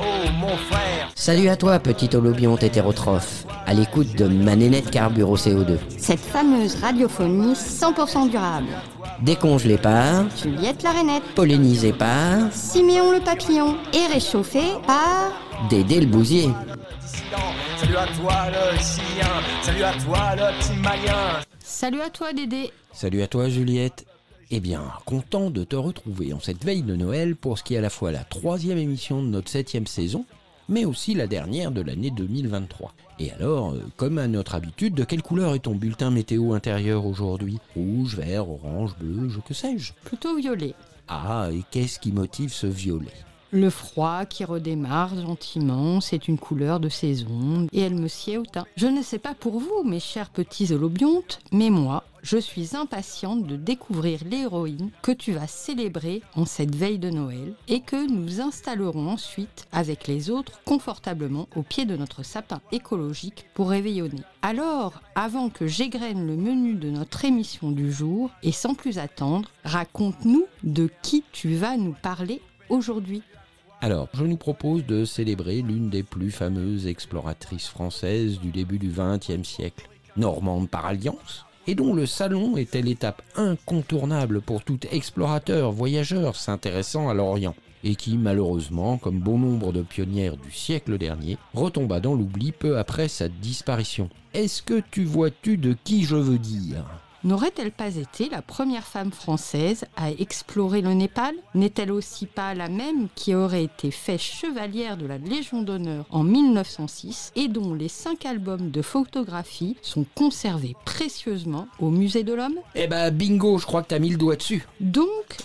oh mon frère. Salut à toi, petit holobionte hétérotrophe, à l'écoute de ma nénette carbure au CO2. Cette fameuse radiophonie 100% durable. Décongelée par, Juliette la rainette, pollinisée par, Siméon le papillon et réchauffée par... Dédé le bousier. Salut à toi le chien, salut à toi le petit malien. Salut à toi Dédé Salut à toi Juliette. Eh bien, content de te retrouver en cette veille de Noël pour ce qui est à la fois la troisième émission de notre septième saison, mais aussi la dernière de l'année 2023. Et alors, euh, comme à notre habitude, de quelle couleur est ton bulletin météo intérieur aujourd'hui? Rouge, vert, orange, bleu, je que sais-je? Plutôt violet. Ah, et qu'est-ce qui motive ce violet? Le froid qui redémarre gentiment, c'est une couleur de saison et elle me sied au teint. Je ne sais pas pour vous, mes chers petits holobiontes, mais moi, je suis impatiente de découvrir l'héroïne que tu vas célébrer en cette veille de Noël et que nous installerons ensuite avec les autres confortablement au pied de notre sapin écologique pour réveillonner. Alors, avant que j'égrène le menu de notre émission du jour et sans plus attendre, raconte-nous de qui tu vas nous parler aujourd'hui. Alors, je nous propose de célébrer l'une des plus fameuses exploratrices françaises du début du XXe siècle, Normande par alliance, et dont le salon était l'étape incontournable pour tout explorateur, voyageur s'intéressant à l'Orient, et qui malheureusement, comme bon nombre de pionnières du siècle dernier, retomba dans l'oubli peu après sa disparition. Est-ce que tu vois-tu de qui je veux dire? N'aurait-elle pas été la première femme française à explorer le Népal? N'est-elle aussi pas la même qui aurait été faite chevalière de la Légion d'honneur en 1906 et dont les cinq albums de photographie sont conservés précieusement au Musée de l'Homme? Eh ben bingo, je crois que t'as mis le doigt dessus. Donc,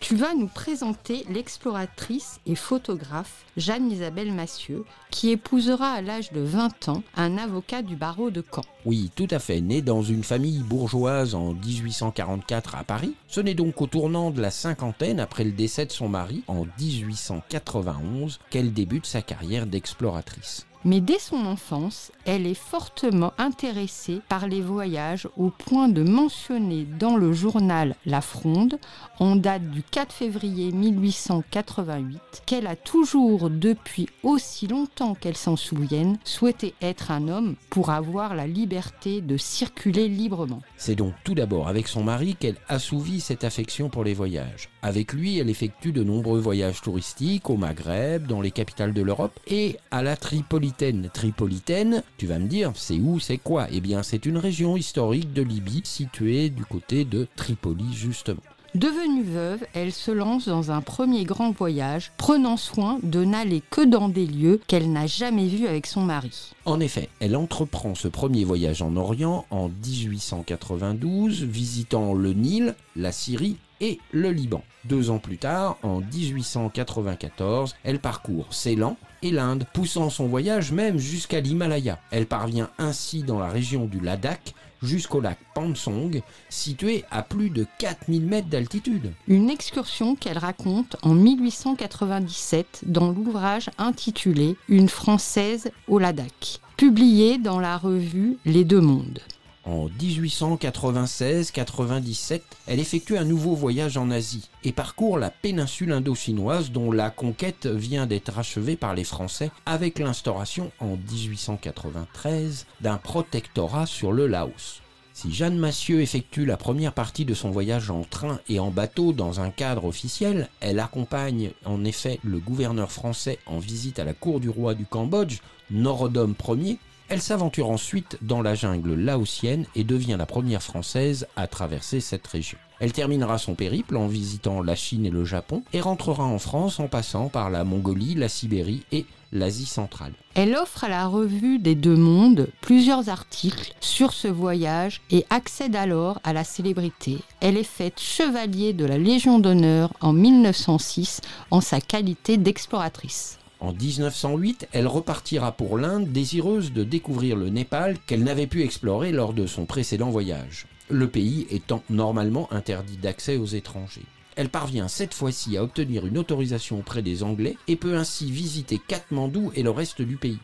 tu vas nous présenter l'exploratrice et photographe Jeanne-Isabelle Massieu, qui épousera à l'âge de 20 ans un avocat du barreau de Caen. Oui, tout à fait. Née dans une famille bourgeoise en 1844 à Paris, ce n'est donc au tournant de la cinquantaine, après le décès de son mari, en 1891, qu'elle débute sa carrière d'exploratrice. Mais dès son enfance, elle est fortement intéressée par les voyages au point de mentionner dans le journal La Fronde, en date du 4 février 1888, qu'elle a toujours, depuis aussi longtemps qu'elle s'en souvienne, souhaité être un homme pour avoir la liberté de circuler librement. C'est donc tout d'abord avec son mari qu'elle assouvit cette affection pour les voyages. Avec lui, elle effectue de nombreux voyages touristiques au Maghreb, dans les capitales de l'Europe et à la Tripolitaine. Tripolitaine, tu vas me dire, c'est où, c'est quoi? Eh bien, c'est une région historique de Libye située du côté de Tripoli, justement. Devenue veuve, elle se lance dans un premier grand voyage, prenant soin de n'aller que dans des lieux qu'elle n'a jamais vus avec son mari. En effet, elle entreprend ce premier voyage en Orient en 1892, visitant le Nil, la Syrie et le Liban. Deux ans plus tard, en 1894, elle parcourt Ceylan et l'Inde, poussant son voyage même jusqu'à l'Himalaya. Elle parvient ainsi dans la région du Ladakh jusqu'au lac Pansong, situé à plus de 4000 mètres d'altitude. Une excursion qu'elle raconte en 1897 dans l'ouvrage intitulé Une Française au Ladakh, publié dans la revue Les Deux Mondes. En 1896-97, elle effectue un nouveau voyage en Asie et parcourt la péninsule indo-chinoise dont la conquête vient d'être achevée par les Français avec l'instauration en 1893 d'un protectorat sur le Laos. Si Jeanne Massieu effectue la première partie de son voyage en train et en bateau dans un cadre officiel, elle accompagne en effet le gouverneur français en visite à la cour du roi du Cambodge, Norodom Ier, elle s'aventure ensuite dans la jungle laotienne et devient la première française à traverser cette région. Elle terminera son périple en visitant la Chine et le Japon et rentrera en France en passant par la Mongolie, la Sibérie et l'Asie centrale. Elle offre à la revue des Deux Mondes plusieurs articles sur ce voyage et accède alors à la célébrité. Elle est faite chevalier de la Légion d'honneur en 1906 en sa qualité d'exploratrice. En 1908, elle repartira pour l'Inde désireuse de découvrir le Népal qu'elle n'avait pu explorer lors de son précédent voyage, le pays étant normalement interdit d'accès aux étrangers. Elle parvient cette fois-ci à obtenir une autorisation auprès des Anglais et peut ainsi visiter Katmandou et le reste du pays.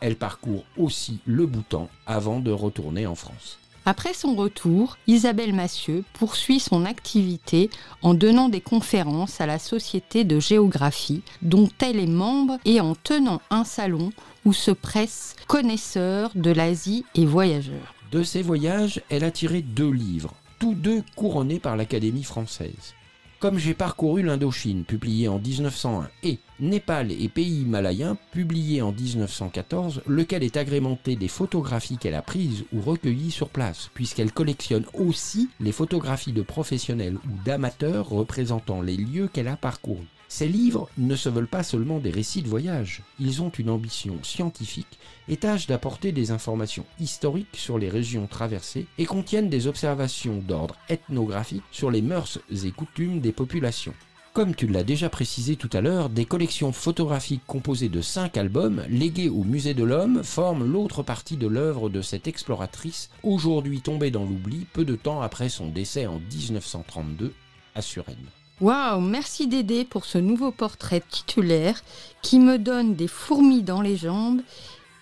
Elle parcourt aussi le Bhoutan avant de retourner en France. Après son retour, Isabelle Massieu poursuit son activité en donnant des conférences à la Société de géographie dont elle est membre et en tenant un salon où se pressent connaisseurs de l'Asie et voyageurs. De ses voyages, elle a tiré deux livres, tous deux couronnés par l'Académie française. Comme j'ai parcouru l'Indochine, publié en 1901, et Népal et pays himalayens, publié en 1914, lequel est agrémenté des photographies qu'elle a prises ou recueillies sur place, puisqu'elle collectionne aussi les photographies de professionnels ou d'amateurs représentant les lieux qu'elle a parcourus. Ces livres ne se veulent pas seulement des récits de voyage, ils ont une ambition scientifique et tâchent d'apporter des informations historiques sur les régions traversées et contiennent des observations d'ordre ethnographique sur les mœurs et coutumes des populations. Comme tu l'as déjà précisé tout à l'heure, des collections photographiques composées de cinq albums légués au Musée de l'Homme forment l'autre partie de l'œuvre de cette exploratrice, aujourd'hui tombée dans l'oubli peu de temps après son décès en 1932 à Suresnes. Waouh, merci Dédé pour ce nouveau portrait titulaire qui me donne des fourmis dans les jambes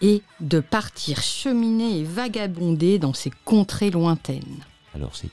et de partir cheminer et vagabonder dans ces contrées lointaines. Alors c'est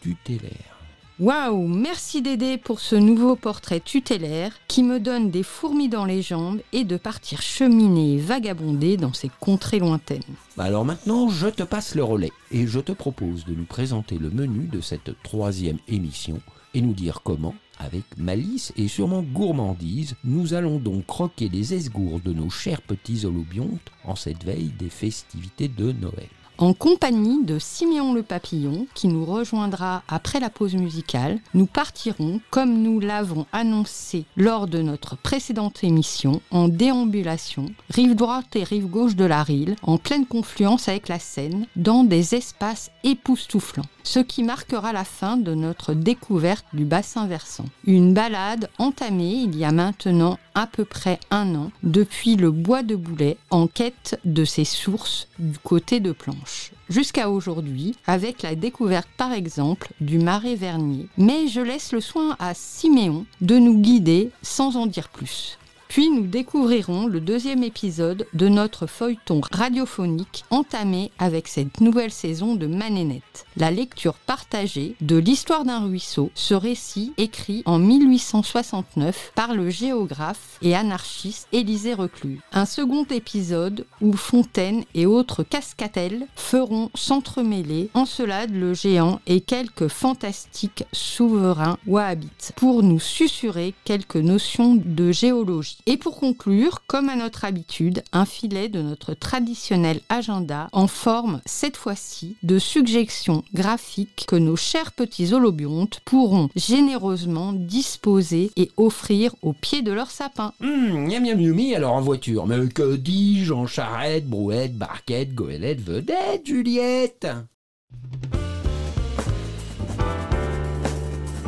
tutélaire. Waouh, merci Dédé pour ce nouveau portrait tutélaire qui me donne des fourmis dans les jambes et de partir cheminer et vagabonder dans ces contrées lointaines. Bah alors maintenant, je te passe le relais et je te propose de nous présenter le menu de cette troisième émission et nous dire comment, avec malice et sûrement gourmandise, nous allons donc croquer des esgours de nos chers petits holobiontes en cette veille des festivités de Noël. En compagnie de Siméon le Papillon, qui nous rejoindra après la pause musicale, nous partirons, comme nous l'avons annoncé lors de notre précédente émission, en déambulation, rive droite et rive gauche de la Rille, en pleine confluence avec la Seine, dans des espaces époustouflants ce qui marquera la fin de notre découverte du bassin versant. Une balade entamée il y a maintenant à peu près un an depuis le bois de Boulet en quête de ses sources du côté de Planche. Jusqu'à aujourd'hui, avec la découverte par exemple du marais Vernier. Mais je laisse le soin à Siméon de nous guider sans en dire plus. Puis nous découvrirons le deuxième épisode de notre feuilleton radiophonique entamé avec cette nouvelle saison de Manénette. La lecture partagée de l'histoire d'un ruisseau, ce récit écrit en 1869 par le géographe et anarchiste Élisée Reclus. Un second épisode où Fontaine et autres cascatelles feront s'entremêler Encelade le géant et quelques fantastiques souverains wahhabites pour nous susurrer quelques notions de géologie. Et pour conclure, comme à notre habitude, un filet de notre traditionnel agenda en forme, cette fois-ci, de suggestions graphiques que nos chers petits holobiontes pourront généreusement disposer et offrir au pied de leur sapin. Hum, miam miam alors en voiture. Mais que dis-je en charrette, brouette, barquette, goélette, vedette, Juliette?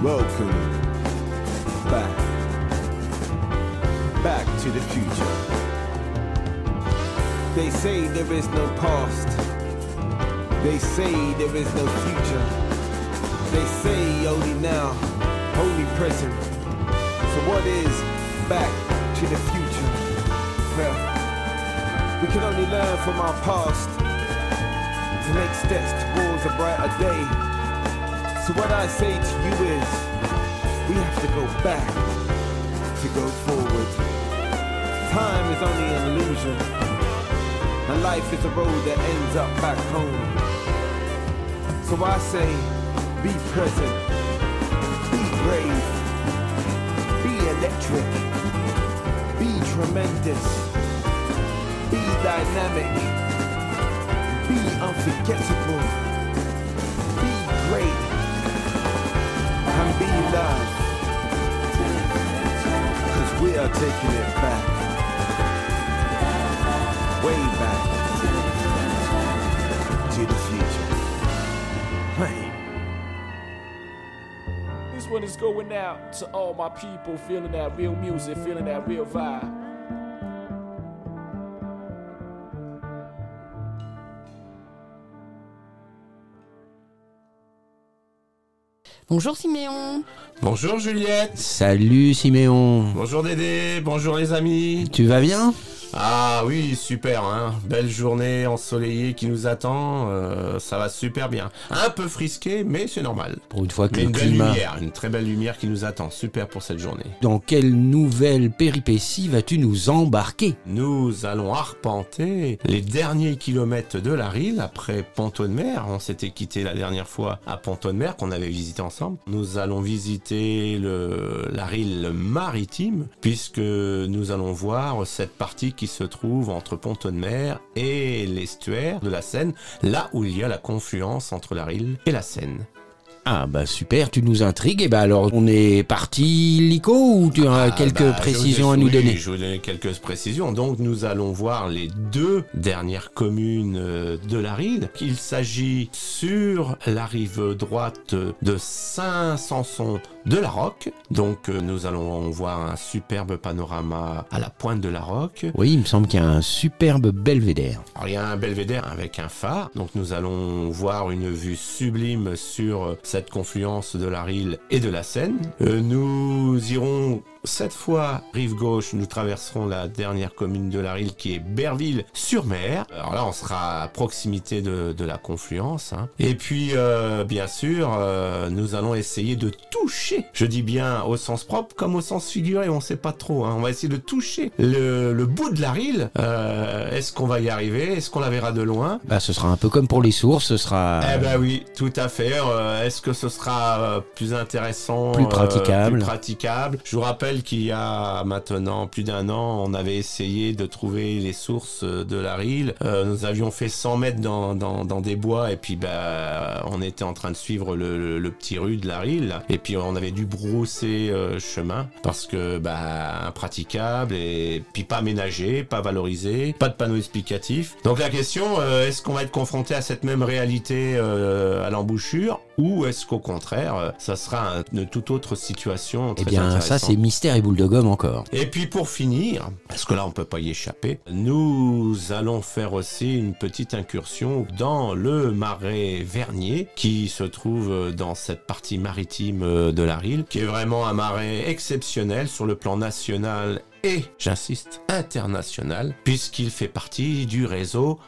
Welcome back. Back to the future. They say there is no past. They say there is no future. They say only now, only present. So what is back to the future? Well, we can only learn from our past to make steps towards a brighter day. So what I say to you is, we have to go back to go forward. Time is only an illusion, and life is a road that ends up back home. So I say, be present, be brave, be electric, be tremendous, be dynamic, be unforgettable, be great, and be loved. Cause we are taking it back. Back. To the future. Right. This one is going out to all my people feeling that real music, feeling that real vibe. Bonjour Siméon Bonjour Juliette. Salut Siméon. Bonjour Dédé. Bonjour les amis. Tu vas bien? Ah oui, super, hein. Belle journée ensoleillée qui nous attend. euh, ça va super bien. Un peu frisqué, mais c'est normal. Pour une fois que Mais le une belle climat... lumière, une très belle lumière qui nous attend. Super pour cette journée. Dans quelle nouvelle péripétie vas-tu nous embarquer? Nous allons arpenter les derniers kilomètres de la Rille après Ponto de Mer. On s'était quitté la dernière fois à Ponto de Mer qu'on avait visité ensemble. Nous allons visiter le, la Rille maritime puisque nous allons voir cette partie qui se trouve entre Ponto de Mer et l'estuaire de la Seine, là où il y a la confluence entre la Rille et la Seine. Ah bah super, tu nous intrigues. Et bah alors, on est parti Lico ou tu as Ah, quelques bah, précisions je à nous oui, donner Je vais vous donner quelques précisions. Donc nous allons voir les deux dernières communes euh, de la Rille. Il s'agit sur la rive droite de Saint-Sanson de la Roque. Donc euh, nous allons voir un superbe panorama à la pointe de la Roque. Oui, il me semble qu'il y a un superbe belvédère. Alors il y a un belvédère avec un phare, donc nous allons voir une vue sublime sur euh, cette confluence de la Rille et de la Seine. Euh, nous irons cette fois rive gauche, nous traverserons la dernière commune de la Rille qui est Berville-sur-Mer. Alors là on sera à proximité de, de la confluence. hein. Et puis euh, bien sûr euh, nous allons essayer de toucher, je dis bien au sens propre comme au sens figuré, on sait pas trop. hein. On va essayer de toucher le, le bout de la Rille. Euh, Est-ce qu'on va y arriver? Est-ce qu'on la verra de loin? Bah ce sera un peu comme pour les sources, ce sera... eh ben oui, tout à fait. Euh, Est-ce que ce sera euh, plus intéressant, Plus euh, praticable. plus praticable? Je vous rappelle qu'il y a maintenant plus d'un an, on avait essayé de trouver les sources de la Rille. Euh, nous avions fait 100 mètres dans, des bois et puis bah, on était en train de suivre le, petit rue de la Rille. Et puis on avait dû brousser euh, chemin parce que bah, impraticable et puis pas aménagé, pas valorisé, pas de panneau explicatif. Donc la question, euh, est-ce qu'on va être confronté à cette même réalité euh, à l'embouchure? Ou est-ce qu'au contraire, euh, ça sera un- une toute autre situation Eh bien ça c'est mystère et boule de gomme encore. et puis pour finir, parce que là on peut pas y échapper, nous allons faire aussi une petite incursion dans le marais Vernier qui se trouve dans cette partie maritime de la Rille, qui est vraiment un marais exceptionnel sur le plan national et, j'insiste, international, puisqu'il fait partie du réseau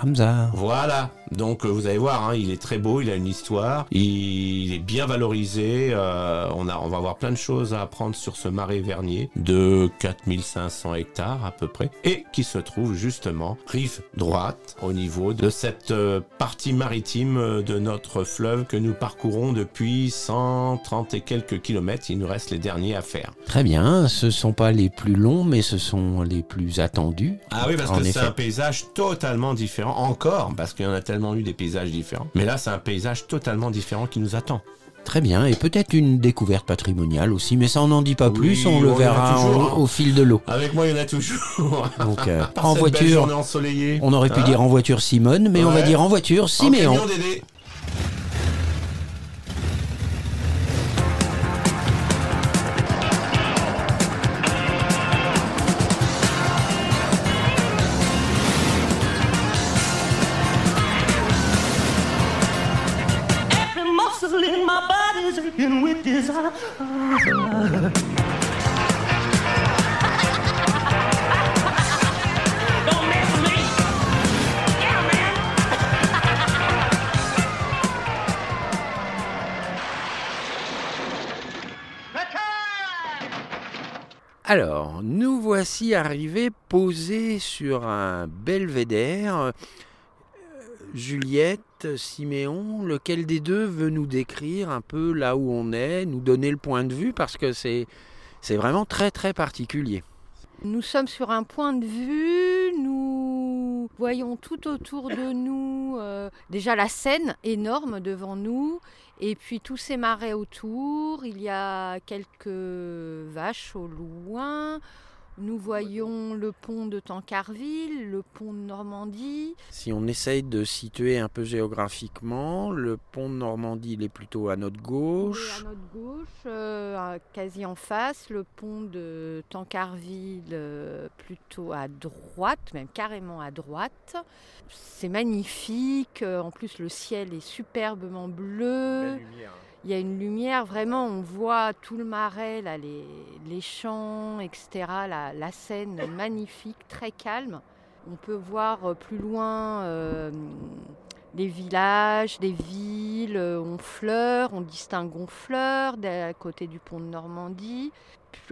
Ramsar. voilà, donc euh, vous allez voir, hein, il est très beau, il a une histoire, il est bien valorisé, euh, on, a, on va avoir plein de choses à apprendre sur ce marais vernier de 4500 hectares à peu près, et qui se trouve justement rive droite au niveau de cette euh, partie maritime euh, de notre fleuve que nous parcourons depuis 130 et quelques kilomètres, il nous reste les derniers à faire. Très bien, ce sont pas les plus longs mais ce sont les plus attendus. Ah oui, parce En que c'est un paysage totalement différent, encore, parce qu'il y en a tellement eu des paysages différents. Mais là, c'est un paysage totalement différent qui nous attend. Très bien, et peut-être une découverte patrimoniale aussi, mais ça on n'en dit pas Oui, plus, on le on verra toujours, en- hein. au fil de l'eau. Avec moi, il y en a toujours. Donc euh, en voiture, on aurait pu Hein dire en voiture Simone, mais on va dire en voiture Siméon. Alors, nous voici arrivés posés sur un belvédère. Euh, Juliette, Siméon, lequel des deux veut nous décrire un peu là où on est, nous donner le point de vue parce que c'est vraiment très très particulier. Nous sommes sur un point de vue, nous voyons tout autour de nous euh, déjà la Seine énorme devant nous, et puis tous ces marais autour, il y a quelques vaches au loin, nous voyons le pont de Tancarville, le pont de Normandie, Si on essaye de situer un peu géographiquement, le pont de Normandie il est plutôt à notre et gauche. à notre gauche, euh, quasi en face, le pont de Tancarville euh, plutôt à droite, même carrément à droite. C'est magnifique, euh, en plus le ciel est superbement bleu. Il y a une lumière, vraiment, on voit tout le marais, les, champs, etc. La, Seine magnifique, très calme. On peut voir euh, plus loin euh, les villages, les villes, euh, Honfleur, on distingue Honfleur à côté du pont de Normandie.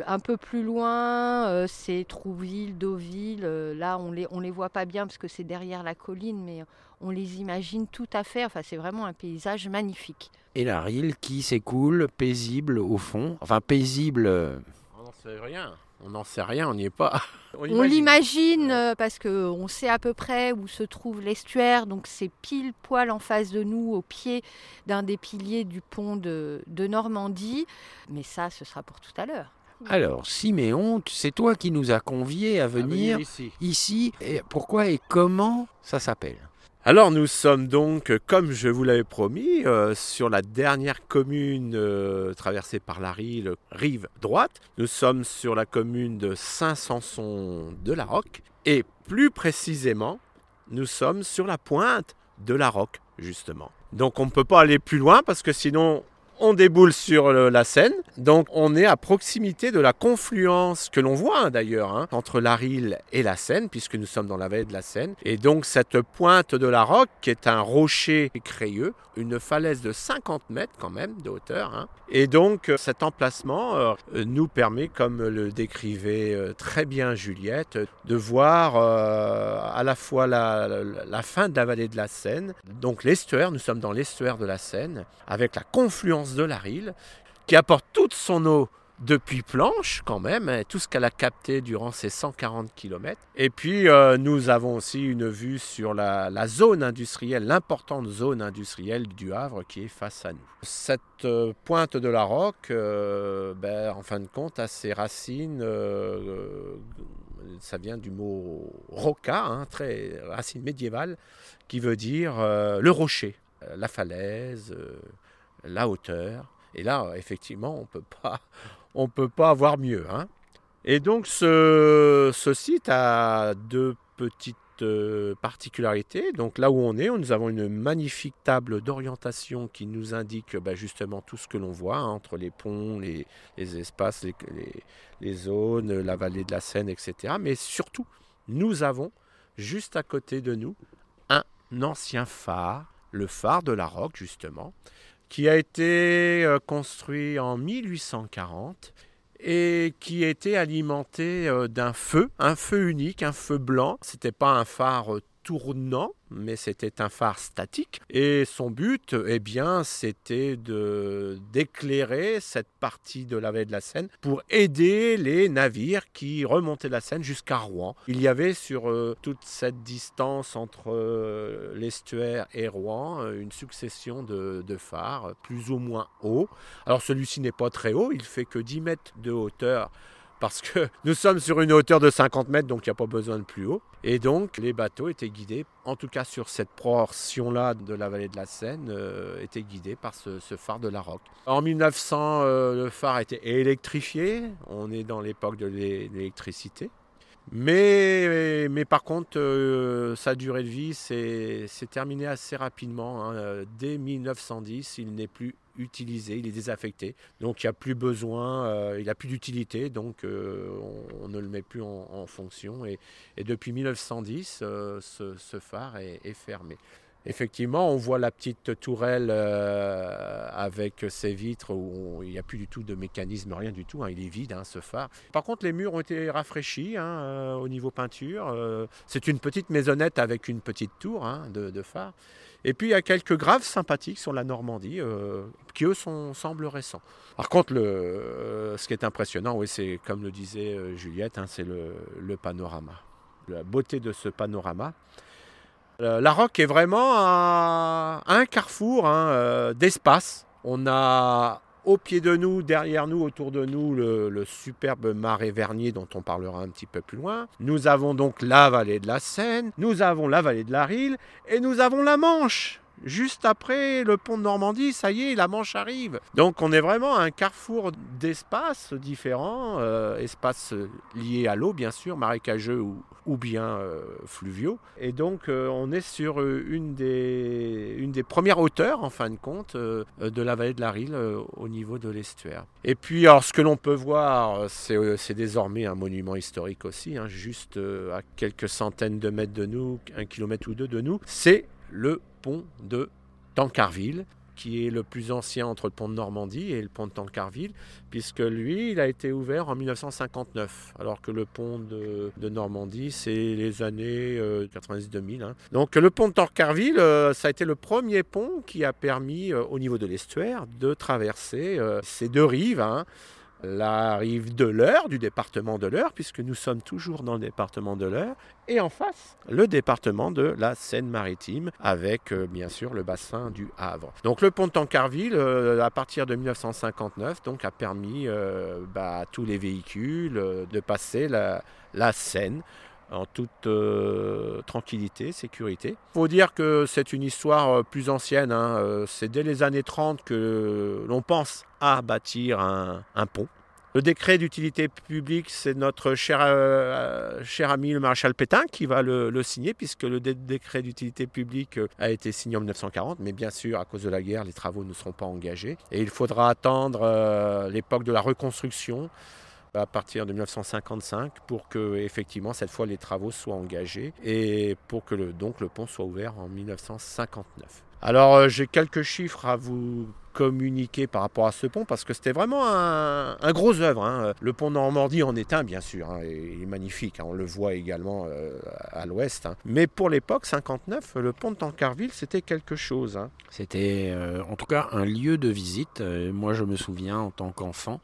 Un peu plus loin, euh, c'est Trouville, Deauville. là, on les, on les voit pas bien parce que c'est derrière la colline, mais on les imagine tout à fait. Enfin, c'est vraiment un paysage magnifique. Et la Rille qui s'écoule paisible au fond. Enfin, paisible. euh, On n'en sait rien. On n'en sait rien, on n'y est pas. On imagine. l'imagine euh, parce qu'on sait à peu près où se trouve l'estuaire, donc c'est pile poil en face de nous, au pied d'un des piliers du pont de, de Normandie. Mais ça, ce sera pour tout à l'heure. Alors, Siméon, c'est toi qui nous as conviés à À venir ici. ici. Et pourquoi et comment ça s'appelle? Alors nous sommes donc, comme je vous l'avais promis, euh, sur la dernière commune euh, traversée par la rive droite. Nous sommes sur la commune de Saint-Sanson de la Roque. Et plus précisément, nous sommes sur la pointe de la Roque, justement. Donc on ne peut pas aller plus loin parce que sinon on déboule sur la Seine. Donc on est à proximité de la confluence que l'on voit hein, d'ailleurs hein, entre la Rille et la Seine, puisque nous sommes dans la vallée de la Seine. Et donc cette pointe de la Roque, qui est un rocher crayeux, une falaise de 50 mètres quand même de hauteur. hein. Et donc euh, cet emplacement euh, nous permet, comme le décrivait euh, très bien Juliette, de voir à la fois la- la fin de la vallée de la Seine, donc l'estuaire, nous sommes dans l'estuaire de la Seine, avec la confluence de la Rille, qui apporte toute son eau depuis Planche quand même, hein, tout ce qu'elle a capté durant ces 140 km. Et puis euh, nous avons aussi une vue sur la, zone industrielle, l'importante zone industrielle du Havre qui est face à nous. Cette euh, pointe de la Roque, euh, ben, en fin de compte, a ses racines, ça vient du mot roca, hein, très racine médiévale, qui veut dire le rocher, la falaise, la hauteur. Et là, effectivement, on peut pas, on peut pas avoir mieux. hein. Et donc, ce, ce site a deux petites euh, particularités. Donc, là où on est, nous avons une magnifique table d'orientation qui nous indique bah, justement tout ce que l'on voit hein, entre les ponts, les, les espaces, les, les- les zones, la vallée de la Seine, etc. Mais surtout, nous avons juste à côté de nous un ancien phare, le phare de la Roque, justement, qui a été euh, construit en 1840 et qui était alimenté euh, d'un feu, un feu unique, un feu blanc. C'était pas un phare euh, tournant, mais c'était un phare statique. Et son but, eh bien, c'était de d'éclairer cette partie de la vallée de la Seine pour aider les navires qui remontaient la Seine jusqu'à Rouen. Il y avait sur euh, toute cette distance entre euh, l'estuaire et Rouen euh, une succession de, de phares, plus ou moins hauts. Alors celui-ci n'est pas très haut, il fait que 10 mètres de hauteur parce que nous sommes sur une hauteur de 50 mètres, donc il n'y a pas besoin de plus haut. Et donc les bateaux étaient guidés, en tout cas sur cette portion-là de la vallée de la Seine, euh, étaient guidés par ce, phare de la Roque. En 1900, euh, le phare été électrifié, on est dans l'époque de l'é- l'électricité. Mais, mais par contre, euh, sa durée de vie s'est terminée assez rapidement. hein. Dès 1910, il n'est plus utilisé, il est désaffecté. Donc il n'y a plus besoin, euh, il n'a plus d'utilité, donc euh, on, ne le met plus en, fonction. Et, depuis 1910, euh, ce, phare est, fermé. Effectivement, on voit la petite tourelle avec ses vitres où il n'y a plus du tout de mécanisme, rien du tout. hein, il est vide, hein, ce phare. Par contre, les murs ont été rafraîchis hein, au niveau peinture. c'est une petite maisonnette avec une petite tour de phare. Et puis il y a quelques graves sympathiques sur la Normandie euh, qui eux sont, semblent récents. Par contre, euh, ce qui est impressionnant, oui, c'est comme le disait euh, Juliette, hein, c'est le, panorama. La beauté de ce panorama. La Roque est vraiment un carrefour hein, d'espace. On a au pied de nous, derrière nous, autour de nous, le, superbe marais Vernier dont on parlera un petit peu plus loin. Nous avons donc la vallée de la Seine, nous avons la vallée de la Rille et nous avons la Manche. Juste après le pont de Normandie, ça y est, la Manche arrive. Donc on est vraiment un carrefour d'espaces différents, euh, espaces liés à l'eau bien sûr, marécageux ou, bien euh, fluviaux. Et donc euh, on est sur euh, une des, une des premières hauteurs en fin de compte euh, de la vallée de la Rille euh, au niveau de l'estuaire. Et puis alors ce que l'on peut voir, c'est euh, désormais un monument historique aussi, hein, juste euh, à quelques centaines de mètres de nous, un kilomètre ou deux de nous, c'est le pont de Tancarville qui est le plus ancien entre le pont de Normandie et le pont de Tancarville, puisque lui, il a été ouvert en 1959, alors que le pont de, Normandie, c'est les années euh, 90-2000. hein. Donc le pont de Tancarville, euh, ça a été le premier pont qui a permis, euh, au niveau de l'estuaire, de traverser euh, ces deux rives. hein. La rive de l'Eure, du département de l'Eure, puisque nous sommes toujours dans le département de l'Eure, et en face, le département de la Seine-Maritime, avec euh, bien sûr le bassin du Havre. Donc le pont de Tancarville, euh, à partir de 1959, donc, a permis euh, bah, à tous les véhicules de passer la Seine en toute euh, tranquillité, sécurité. Il faut dire que c'est une histoire euh, plus ancienne. hein. Euh, C'est dès les années 30 que l'on pense à bâtir un, pont. Le décret d'utilité publique, c'est notre cher, ami le maréchal Pétain qui va le, signer, puisque le dé- décret d'utilité publique a été signé en 1940. Mais bien sûr, à cause de la guerre, les travaux ne seront pas engagés. Et il faudra attendre l'époque de la reconstruction à partir de 1955 pour que effectivement cette fois les travaux soient engagés et pour que le, donc le pont soit ouvert en 1959. Alors euh, j'ai quelques chiffres à vous communiquer par rapport à ce pont parce que c'était vraiment un, gros œuvre. hein. Le pont Normandie en est un bien sûr, hein, il est magnifique, hein. on le voit également euh, à l'ouest. Mais pour l'époque 59, le pont de Tancarville c'était quelque chose. C'était euh, en tout cas un lieu de visite. Moi, je me souviens en tant qu'enfant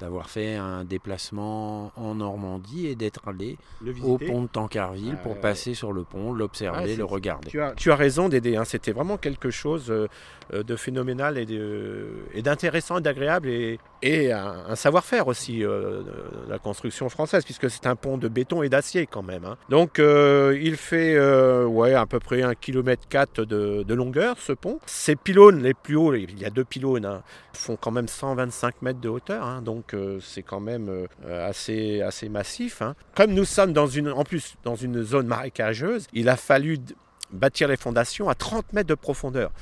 d'avoir fait un déplacement en Normandie et d'être allé au pont de Tancarville pour Euh, passer sur le pont, l'observer, le regarder. Tu as, tu as raison Dédé, hein, c'était vraiment quelque chose euh, euh, de phénoménal et d'intéressant et d'agréable et, et un, un savoir-faire aussi euh, de la construction française puisque c'est un pont de béton et d'acier quand même. hein. Donc euh, il fait euh, ouais, à peu près 1,4 km de, de longueur ce pont. Ces pylônes les plus hauts, il y a deux pylônes, hein, font quand même 125 mètres de hauteur, hein, c'est quand même euh, assez, assez massif. hein. Comme nous sommes dans une, en plus dans une zone marécageuse, il a fallu bâtir les fondations à 30 mètres de profondeur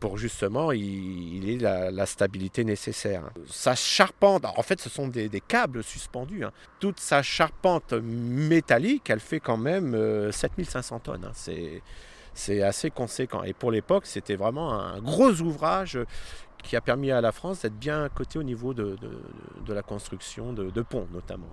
pour justement il, ait la, stabilité nécessaire. Sa charpente, en fait ce sont des, câbles suspendus, hein. toute sa charpente métallique, elle fait quand même euh, 7500 tonnes. hein. C'est assez conséquent. Et pour l'époque, c'était vraiment un gros ouvrage qui a permis à la France d'être bien cotée au niveau de, la construction de ponts notamment.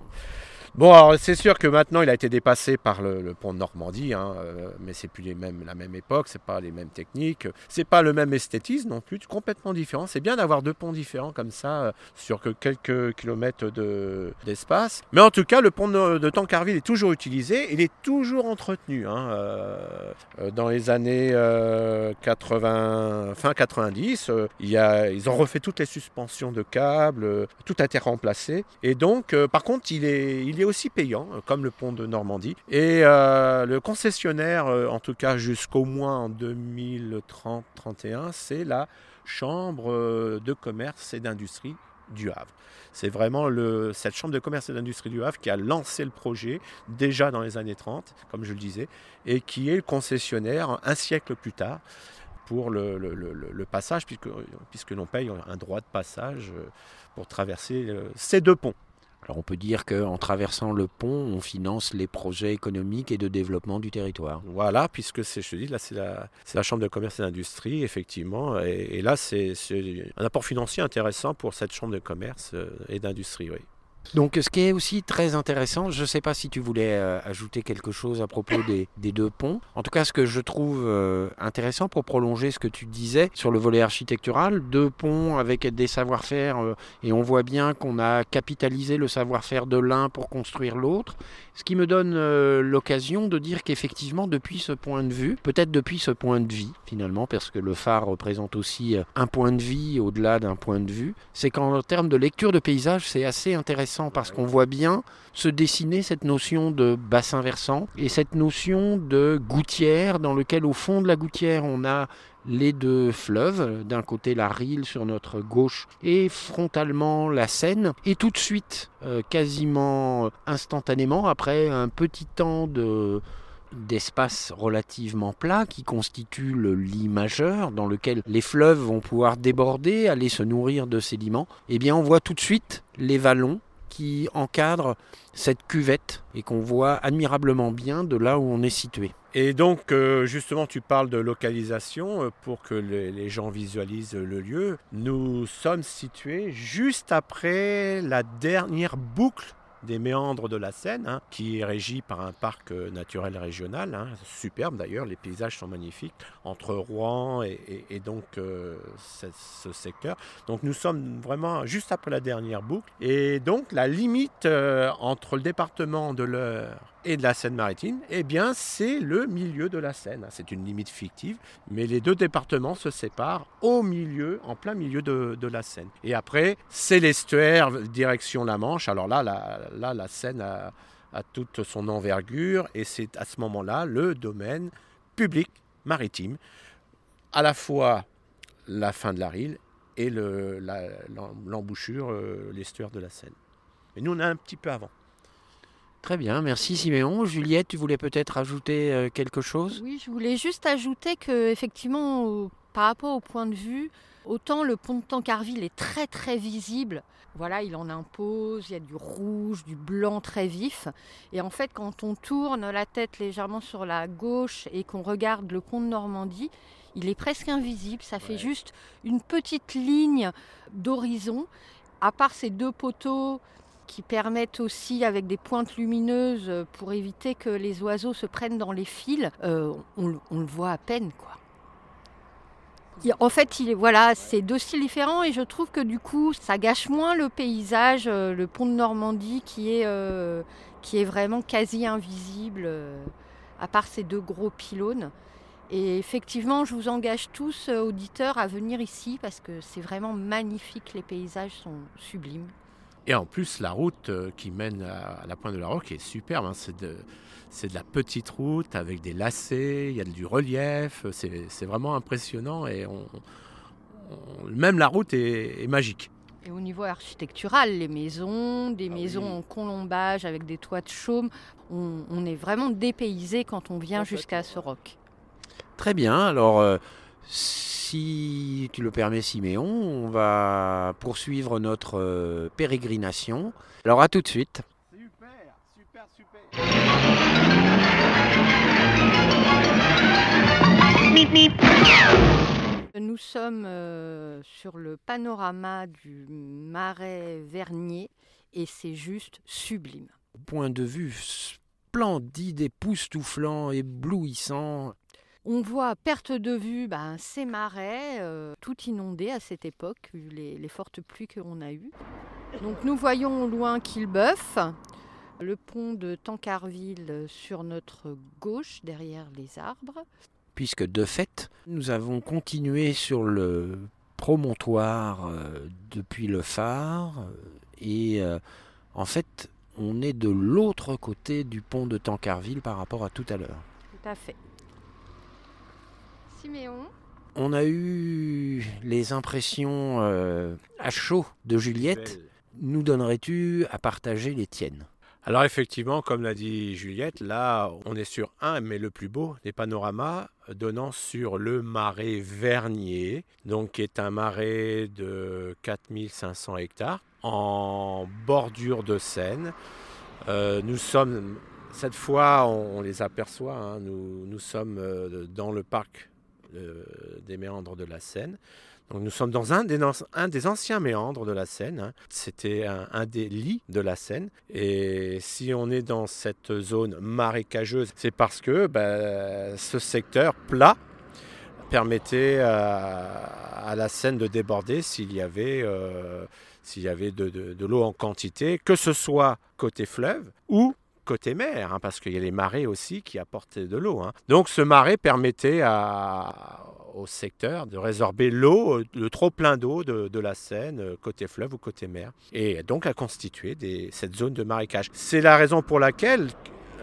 Bon, alors c'est sûr que maintenant il a été dépassé par le, pont de Normandie, hein, euh, mais c'est plus les mêmes, la même époque, c'est pas les mêmes techniques, c'est pas le même esthétisme non plus, complètement différent. C'est bien d'avoir deux ponts différents comme ça euh, sur que quelques kilomètres de- d'espace. mais en tout cas, le pont de, de Tancarville est toujours utilisé, il est toujours entretenu. hein, euh, euh, dans les années euh, 80, fin 90, euh, il y a, ils ont refait toutes les suspensions de câbles, tout a été remplacé. Et donc, par contre, il est, il est aussi payant, euh, comme le pont de Normandie. Et euh, le concessionnaire, euh, en tout cas jusqu'au moins en 2030-31, c'est la Chambre de commerce et d'industrie du Havre. C'est vraiment cette Chambre de commerce et d'industrie du Havre qui a lancé le projet déjà dans les années 30, comme je le disais, et qui est le concessionnaire un siècle plus tard pour le, passage, puisque, puisque l'on paye un droit de passage pour traverser ces deux ponts. Alors on peut dire qu'en traversant le pont, on finance les projets économiques et de développement du territoire. Voilà, puisque c'est, je te dis, là, c'est la, Chambre de commerce et d'industrie, effectivement. Et, et là, c'est, c'est un apport financier intéressant pour cette Chambre de commerce euh, et d'industrie, oui. Donc ce qui est aussi très intéressant, je ne sais pas si tu voulais euh, ajouter quelque chose à propos des, deux ponts. En tout cas, ce que je trouve euh, intéressant pour prolonger ce que tu disais sur le volet architectural, deux ponts avec des savoir-faire, euh, et on voit bien qu'on a capitalisé le savoir-faire de l'un pour construire l'autre, ce qui me donne l'occasion de dire qu'effectivement, depuis ce point de vue, peut-être depuis ce point de vie finalement, parce que le phare représente aussi un point de vie au-delà d'un point de vue, c'est qu'en termes de lecture de paysage, c'est assez intéressant parce qu'on voit bien se dessiner cette notion de bassin versant et cette notion de gouttière dans lequel au fond de la gouttière on a les deux fleuves, d'un côté la Rille sur notre gauche et frontalement la Seine. Et tout de suite, euh, quasiment instantanément, après un petit temps de d'espace relativement plat qui constitue le lit majeur dans lequel les fleuves vont pouvoir déborder, aller se nourrir de sédiments, eh bien on voit tout de suite les vallons qui encadrent cette cuvette et qu'on voit admirablement bien de là où on est situé. Et donc, euh, justement, tu parles de localisation euh, pour que les gens visualisent le lieu. Nous sommes situés juste après la dernière boucle des méandres de la Seine, hein, qui est régie par un parc euh, naturel régional, hein, superbe d'ailleurs, les paysages sont magnifiques, entre Rouen et, donc euh, ce, ce secteur. Donc nous sommes vraiment juste après la dernière boucle, et donc la limite euh, entre le département de l'Eure et de la Seine-Maritime, eh bien c'est le milieu de la Seine. C'est une limite fictive, mais les deux départements se séparent au milieu, en plein milieu de, de la Seine. Et après, c'est l'estuaire direction la Manche. Alors là, la, là, la Seine a, a toute son envergure et c'est à ce moment-là le domaine public maritime, à la fois la fin de la Rille et le- la- l'em- l'embouchure, euh, l'estuaire de la Seine. Et nous, on est un petit peu avant. Très bien, merci Siméon. Juliette, tu voulais peut-être ajouter euh, quelque chose? Oui, je voulais juste ajouter que effectivement, par rapport au point de vue, autant le pont de Tancarville est très très visible. Voilà, il en impose, il y a du rouge, du blanc très vif. Et en fait, quand on tourne la tête légèrement sur la gauche et qu'on regarde le pont de Normandie, il est presque invisible. Ça fait juste une petite ligne d'horizon. À part ces deux poteaux qui permettent aussi, avec des pointes lumineuses, euh, pour éviter que les oiseaux se prennent dans les fils, euh, on, le- voit à peine, quoi. En fait, voilà, c'est deux styles différents et je trouve que du coup, ça gâche moins le paysage, euh, le pont de Normandie qui est, vraiment quasi invisible, à part ces deux gros pylônes. Et effectivement, je vous engage tous, auditeurs, à venir ici parce que c'est vraiment magnifique, les paysages sont sublimes. Et en plus, la route euh, qui mène à la pointe de la Roque est superbe. hein. C'est de, la petite route avec des lacets, il y a du relief. C'est vraiment impressionnant et on, on- même la route est, est magique. Et au niveau architectural, les maisons, des maisons en colombage avec des toits de chaume, on, on est vraiment dépaysé quand on vient jusqu'à ce roc. Très bien, alors euh, si tu le permets Siméon, on va poursuivre notre euh, pérégrination. Alors à tout de suite. Nous sommes euh, sur le panorama du marais Vernier et c'est juste sublime. Point de vue splendide, époustouflant, éblouissant. On voit à perte de vue ben, ces marais, euh, tout inondés à cette époque, vu les, les fortes pluies qu'on a eues. Donc nous voyons au loin Quillebeuf, le pont de Tancarville sur notre gauche, derrière les arbres. puisque de fait, nous avons continué sur le promontoire euh, depuis le phare euh, et euh, en fait, on est de l'autre côté du pont de Tancarville par rapport à tout à l'heure. Tout à fait. Siméon On a eu les impressions euh, à chaud de Juliette. Nous donnerais-tu à partager les tiennes? Alors effectivement, comme l'a dit Juliette, là on est sur un, mais le plus beau, des panoramas donnant sur le marais Vernier, donc qui est un marais de 4500 hectares en bordure de Seine. Euh, nous sommes, cette fois on, on les aperçoit, hein, nous, nous sommes euh, dans le parc euh, des méandres de la Seine. Donc nous sommes dans un des, anciens méandres de la Seine. hein. C'était un, des lits de la Seine. Et si on est dans cette zone marécageuse, c'est parce que ben, ce secteur plat permettait à, la Seine de déborder s'il y avait, euh, de l'eau en quantité, que ce soit côté fleuve ou côté mer, hein, parce qu'il y a les marées aussi qui apportaient de l'eau. hein. Donc ce marais permettait au secteur de résorber l'eau, euh, le trop plein d'eau de, la Seine, euh, côté fleuve ou côté mer, et donc à constituer cette zone de marécage. C'est la raison pour laquelle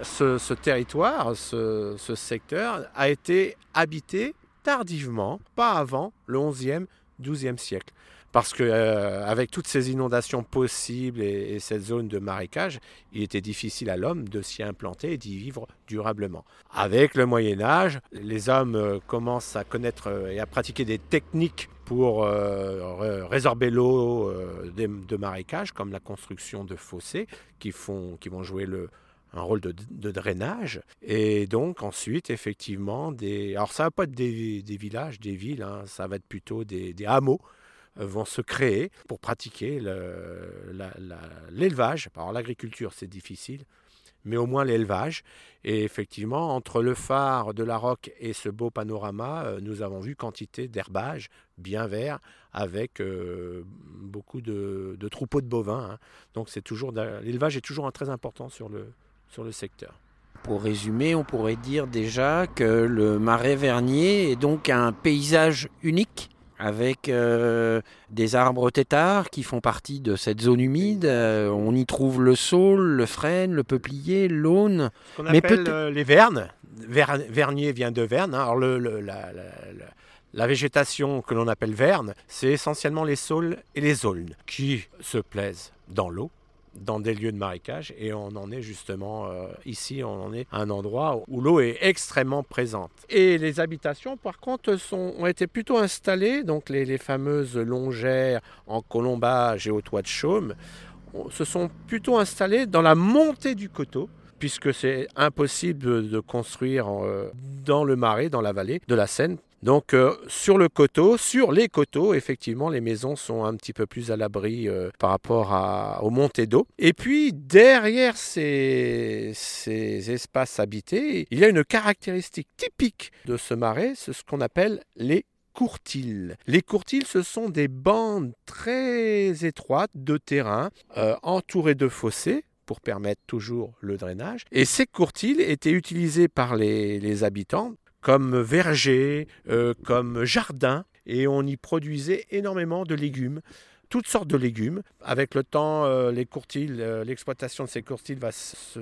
ce, ce territoire, ce, ce secteur a été habité tardivement, pas avant le 11e, 12e siècle. Parce que euh, avec toutes ces inondations possibles et, et cette zone de marécage, il était difficile à l'homme de s'y implanter et d'y vivre durablement. Avec le Moyen Âge, les hommes euh, commencent à connaître euh, et à pratiquer des techniques pour ré- résorber l'eau de marécage, comme la construction de fossés qui, font, qui vont jouer un rôle de, drainage. Et donc ensuite, effectivement, des... alors ça va pas être des, villages, des villes, hein, ça va être plutôt des, hameaux vont se créer pour pratiquer l'élevage. Alors l'agriculture, c'est difficile, mais au moins l'élevage. Et effectivement, entre le phare de la Roque et ce beau panorama, euh, nous avons vu quantité d'herbage bien vert avec euh, beaucoup de, troupeaux de bovins. hein. Donc l'élevage est toujours très important sur le, sur le secteur. Pour résumer, on pourrait dire déjà que le marais vernier est donc un paysage unique avec euh, des arbres têtards qui font partie de cette zone humide. Euh, on y trouve le saule, le frêne, le peuplier, l'aune. Ce qu'on appelle euh, les vernes. Ver- vernier vient de verne. hein. Alors le- le- la, la- la- la végétation que l'on appelle verne, c'est essentiellement les saules et les aulnes qui se plaisent dans l'eau dans des lieux de marécage et on en est justement euh, ici on en est à un endroit où l'eau est extrêmement présente et les habitations par contre ont été plutôt installées donc les, fameuses longères en colombage et au toit de chaume se sont plutôt installées dans la montée du coteau puisque c'est impossible de, de construire euh, dans le marais, dans la vallée de la Seine. Donc euh, sur le coteau, sur les coteaux, effectivement, les maisons sont un petit peu plus à l'abri euh, par rapport à- aux montées d'eau. Et puis derrière ces, ces espaces habités, il y a une caractéristique typique de ce marais, c'est ce qu'on appelle les courtils. Les courtils, ce sont des bandes très étroites de terrain euh, entourées de fossés pour permettre toujours le drainage. Et ces courtils étaient utilisés par les habitants comme verger, euh, comme jardin, et on y produisait énormément de légumes toutes sortes de légumes. Avec le temps, euh, les courtils, euh, l'exploitation de ces courtils va se,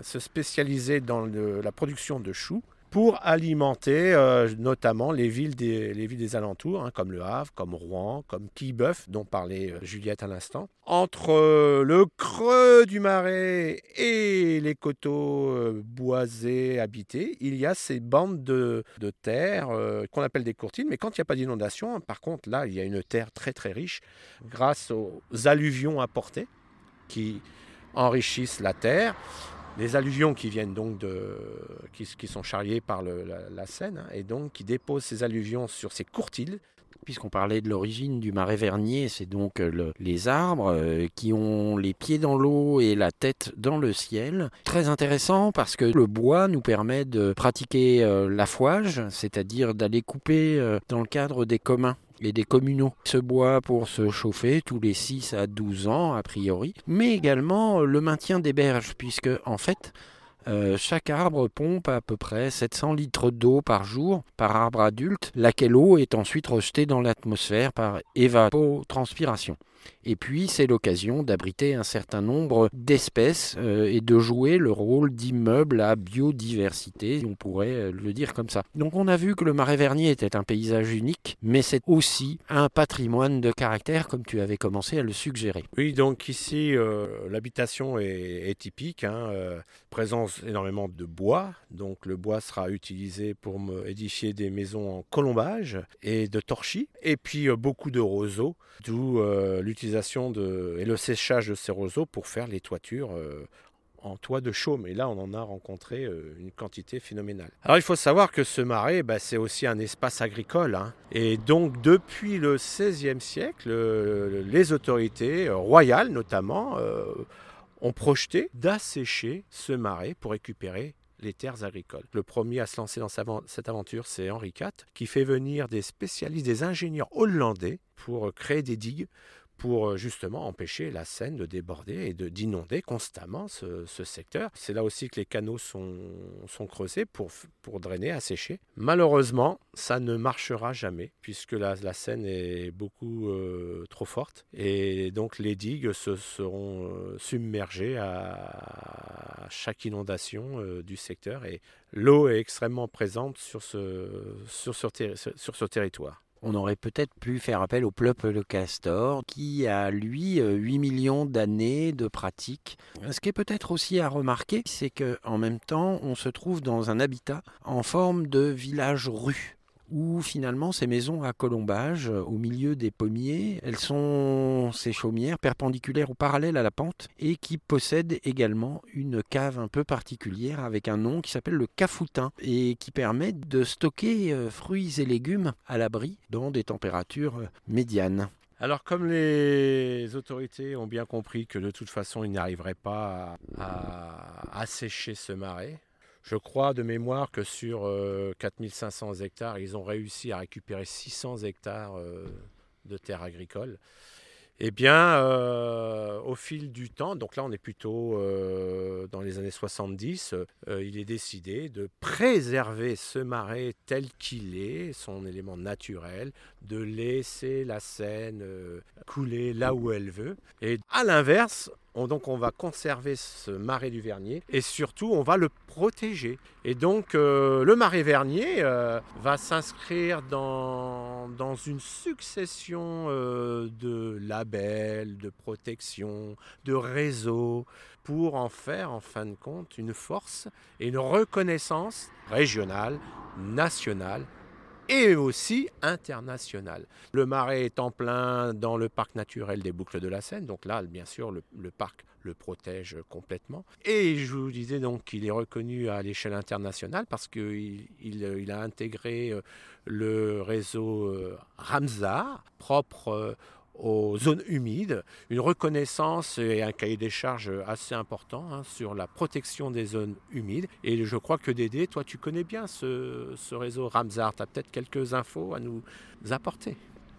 se spécialiser dans la production de choux pour alimenter euh, notamment les villes des, alentours, hein, comme Le Havre, comme Rouen, comme Quillebeuf, dont parlait euh, Juliette à l'instant. Entre euh, le creux du marais et les coteaux boisés, habités, il y a ces bandes de, de terre qu'on appelle des courtines, mais quand il n'y a pas d'inondation, hein, par contre, là, il y a une terre très très riche grâce aux alluvions apportées qui enrichissent la terre. Les alluvions qui viennent donc de. qui, sont charriées par la, Seine, et donc qui déposent ces alluvions sur ces courtils. Puisqu'on parlait de l'origine du marais vernier, c'est donc euh, le- les arbres euh, qui ont les pieds dans l'eau et la tête dans le ciel. Très intéressant parce que le bois nous permet de pratiquer euh, l'affouage, c'est-à-dire d'aller couper euh, dans le cadre des communs et des communaux ce bois pour se chauffer tous les 6 à 12 ans a priori, mais également le maintien des berges puisque en fait euh, chaque arbre pompe à peu près 700 litres d'eau par jour par arbre adulte, laquelle eau est ensuite rejetée dans l'atmosphère par évapotranspiration. Et puis c'est l'occasion d'abriter un certain nombre d'espèces euh, et de jouer le rôle d'immeuble à biodiversité, on pourrait euh, le dire comme ça. Donc on a vu que le marais vernier était un paysage unique, mais c'est aussi un patrimoine de caractère, comme tu avais commencé à le suggérer. Oui, donc ici, euh, l'habitation est, typique. hein, présence énormément de bois. Donc le bois sera utilisé pour édifier des maisons en colombage et de torchis. Et puis beaucoup de roseaux, d'où l'utilisation et le séchage de ces roseaux pour faire les toitures. euh, en toit de chaume. Et là, on en a rencontré euh, une quantité phénoménale. Alors, il faut savoir que ce marais, bah, c'est aussi un espace agricole. hein. Et donc, depuis le XVIe siècle, euh, les autorités royales, notamment, ont projeté d'assécher ce marais pour récupérer les terres agricoles. Le premier à se lancer dans cette aventure, c'est Henri IV, qui fait venir des spécialistes, des ingénieurs hollandais pour créer des digues pour euh, justement empêcher la Seine de déborder et de- d'inonder constamment ce, ce secteur. C'est là aussi que les canaux sont, sont creusés pour, pour drainer, assécher. Malheureusement, ça ne marchera jamais puisque la, la Seine est beaucoup euh, trop forte et donc les digues se seront euh, submergées à chaque inondation du secteur et l'eau est extrêmement présente sur ce, sur ce territoire. On aurait peut-être pu faire appel au peuple de Castor, qui a, lui, euh, 8 millions d'années de pratique. Ce qui est peut-être aussi à remarquer, c'est qu'en même temps, on se trouve dans un habitat en forme de village-rue où finalement ces maisons à colombage euh, au milieu des pommiers, elles sont ces chaumières perpendiculaires ou parallèles à la pente et qui possèdent également une cave un peu particulière avec un nom qui s'appelle le cafoutin et qui permet de stocker euh, fruits et légumes à l'abri dans des températures euh, médianes. Alors comme les autorités ont bien compris que de toute façon ils n'arriveraient pas à, à assécher ce marais, je crois de mémoire que sur euh, 4500 hectares, ils ont réussi à récupérer 600 hectares euh, de terres agricoles. Eh bien, euh, au fil du temps, donc là on est plutôt euh, dans les années 70, euh, il est décidé de préserver ce marais tel qu'il est, son élément naturel, de laisser la Seine couler là où elle veut. Et à l'inverse, on, donc on va conserver ce marais du Vernier et surtout on va le protéger. Et donc euh, le marais Vernier euh, va s'inscrire dans, dans une succession euh, de labels, de protection, de réseaux pour en faire en fin de compte une force et une reconnaissance régionale, nationale et aussi internationale. Le marais est en plein dans le parc naturel des boucles de la Seine, donc là, bien sûr, le, parc le protège complètement. Et je vous disais donc qu'il est reconnu à l'échelle internationale parce qu'il il, il a intégré euh, le réseau euh, Ramsar, propre euh, aux zones humides, une reconnaissance et un cahier des charges assez important hein, sur la protection des zones humides. Et je crois que Dédé, toi tu connais bien ce, réseau Ramsar, tu as peut-être quelques infos à nous apporter.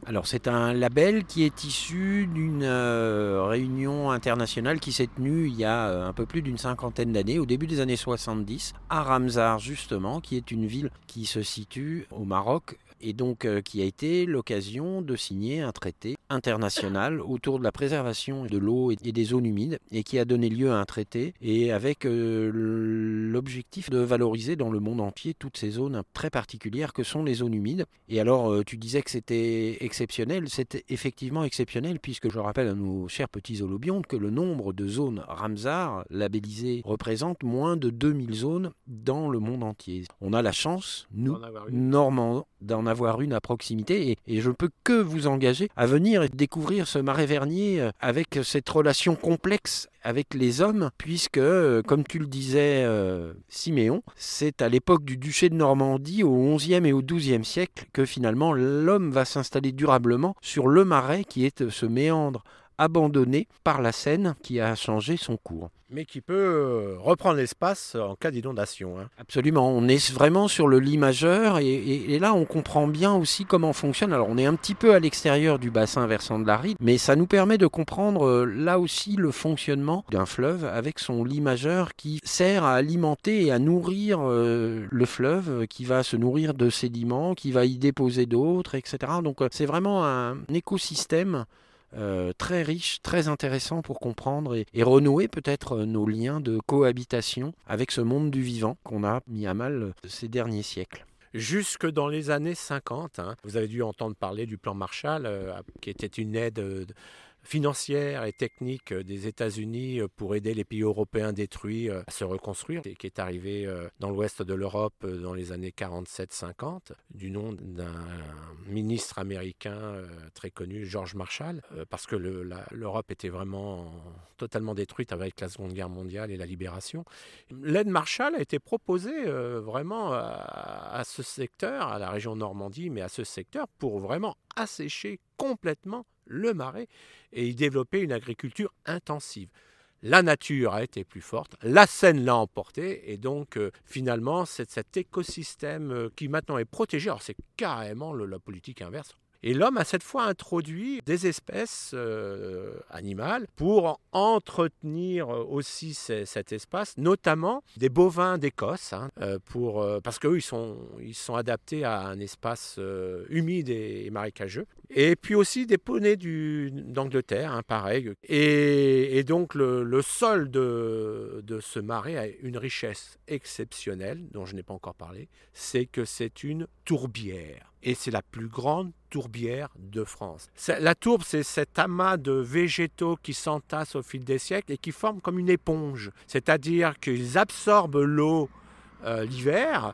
Alors c'est un label qui est issu d'une euh, réunion internationale qui s'est tenue il y a euh, un peu plus d'une cinquantaine d'années, au début des années 70, à Ramsar justement, qui est une ville qui se situe au Maroc et donc euh, qui a été l'occasion de signer un traité international autour de la préservation de l'eau et des zones humides et qui a donné lieu à un traité et avec euh, l'objectif de valoriser dans le monde entier toutes ces zones très particulières que sont les zones humides. Et alors euh, tu disais que c'était exceptionnel, c'est effectivement exceptionnel puisque je rappelle à nos chers petits holobiontes que le nombre de zones Ramsar labellisées représente moins de 2000 zones dans le monde entier. On a la chance, nous, Normands, d'en avoir une à proximité et, je ne peux que vous engager à venir découvrir ce marais vernier avec cette relation complexe avec les hommes, puisque, euh, comme tu le disais, euh, Siméon, c'est à l'époque du duché de Normandie, au XIe et au XIIe siècle, que finalement l'homme va s'installer durablement sur le marais qui est ce méandre abandonné par la Seine qui a changé son cours. Mais qui peut euh, reprendre l'espace en cas d'inondation. Hein. Absolument, on est vraiment sur le lit majeur et, et, et, là on comprend bien aussi comment fonctionne. Alors on est un petit peu à l'extérieur du bassin versant de la Ride, mais ça nous permet de comprendre euh, là aussi le fonctionnement d'un fleuve avec son lit majeur qui sert à alimenter et à nourrir euh, le fleuve, qui va se nourrir de sédiments, qui va y déposer d'autres, etc. Donc c'est vraiment un écosystème euh, très riche, très intéressant pour comprendre et, renouer peut-être nos liens de cohabitation avec ce monde du vivant qu'on a mis à mal ces derniers siècles jusque dans les années 50. Hein. Vous avez dû entendre parler du plan Marshall, euh, qui était une aide euh, financière et technique des États-Unis pour aider les pays européens détruits à se reconstruire, et qui est arrivé dans l'ouest de l'Europe dans les années 47-50, du nom d'un ministre américain très connu, George Marshall, parce que l'Europe était vraiment totalement détruite avec la Seconde Guerre mondiale et la libération. L'aide Marshall a été proposée vraiment à ce secteur, à la région Normandie, mais à ce secteur pour vraiment assécher complètement le marais et y développer une agriculture intensive. La nature a été plus forte, la Seine l'a emporté, et donc euh, finalement, c'est cet écosystème euh, qui maintenant est protégé. Alors c'est carrément la politique inverse. Et l'homme a cette fois introduit des espèces euh, animales pour entretenir aussi ces- cet espace, notamment des bovins d'Écosse, hein, euh, pour, euh, parce qu'eux, ils sont, ils sont adaptés à un espace euh, humide et, marécageux. Et puis aussi des poneys d'Angleterre, hein, pareil. Et, et donc le, le sol de, de ce marais a une richesse exceptionnelle, dont je n'ai pas encore parlé, c'est que c'est une tourbière. Et c'est la plus grande tourbière de France. La tourbe, c'est cet amas de végétaux qui s'entassent au fil des siècles et qui forment comme une éponge. C'est-à-dire qu'ils absorbent l'eau euh, l'hiver,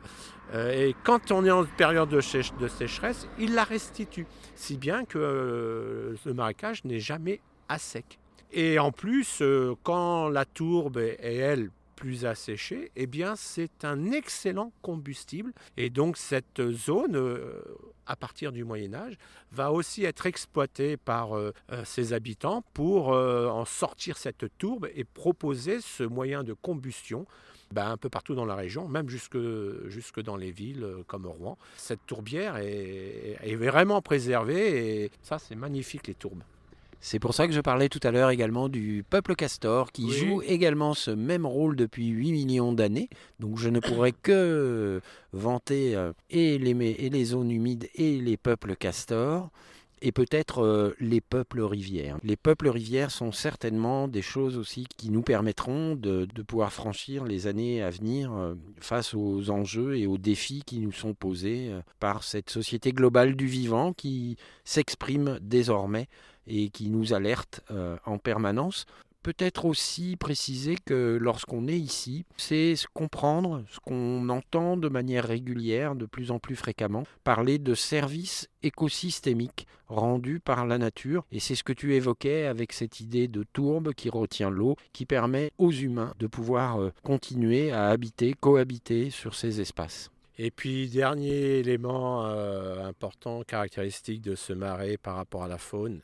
euh, et quand on est en période de, sécheresse, ils la restituent. Si bien que euh, le marécage n'est jamais à sec. Et en plus, quand la tourbe est, elle, plus asséchée, eh bien, c'est un excellent combustible. Et donc, cette zone, euh, à partir du Moyen-Âge, va aussi être exploitée par euh, euh, ses habitants pour en sortir cette tourbe et proposer ce moyen de combustion ben, un peu partout dans la région, même jusque, jusque dans les villes comme Rouen. Cette tourbière est, est vraiment préservée et ça, c'est magnifique, les tourbes. C'est pour ça que je parlais tout à l'heure également du peuple castor qui Oui. joue également ce même rôle depuis 8 millions d'années. Donc je ne pourrais que vanter euh, et les, et les zones humides et les peuples castors et peut-être euh, les peuples rivières. Les peuples rivières sont certainement des choses aussi qui nous permettront de, pouvoir franchir les années à venir euh, face aux enjeux et aux défis qui nous sont posés euh, par cette société globale du vivant qui s'exprime désormais et qui nous alerte en permanence. Peut-être aussi préciser que lorsqu'on est ici, c'est comprendre ce qu'on entend de manière régulière, de plus en plus fréquemment, parler de services écosystémiques rendus par la nature. Et c'est ce que tu évoquais avec cette idée de tourbe qui retient l'eau, qui permet aux humains de pouvoir euh, continuer à habiter, cohabiter sur ces espaces. Et puis, dernier élément euh, important, caractéristique de ce marais par rapport à la faune,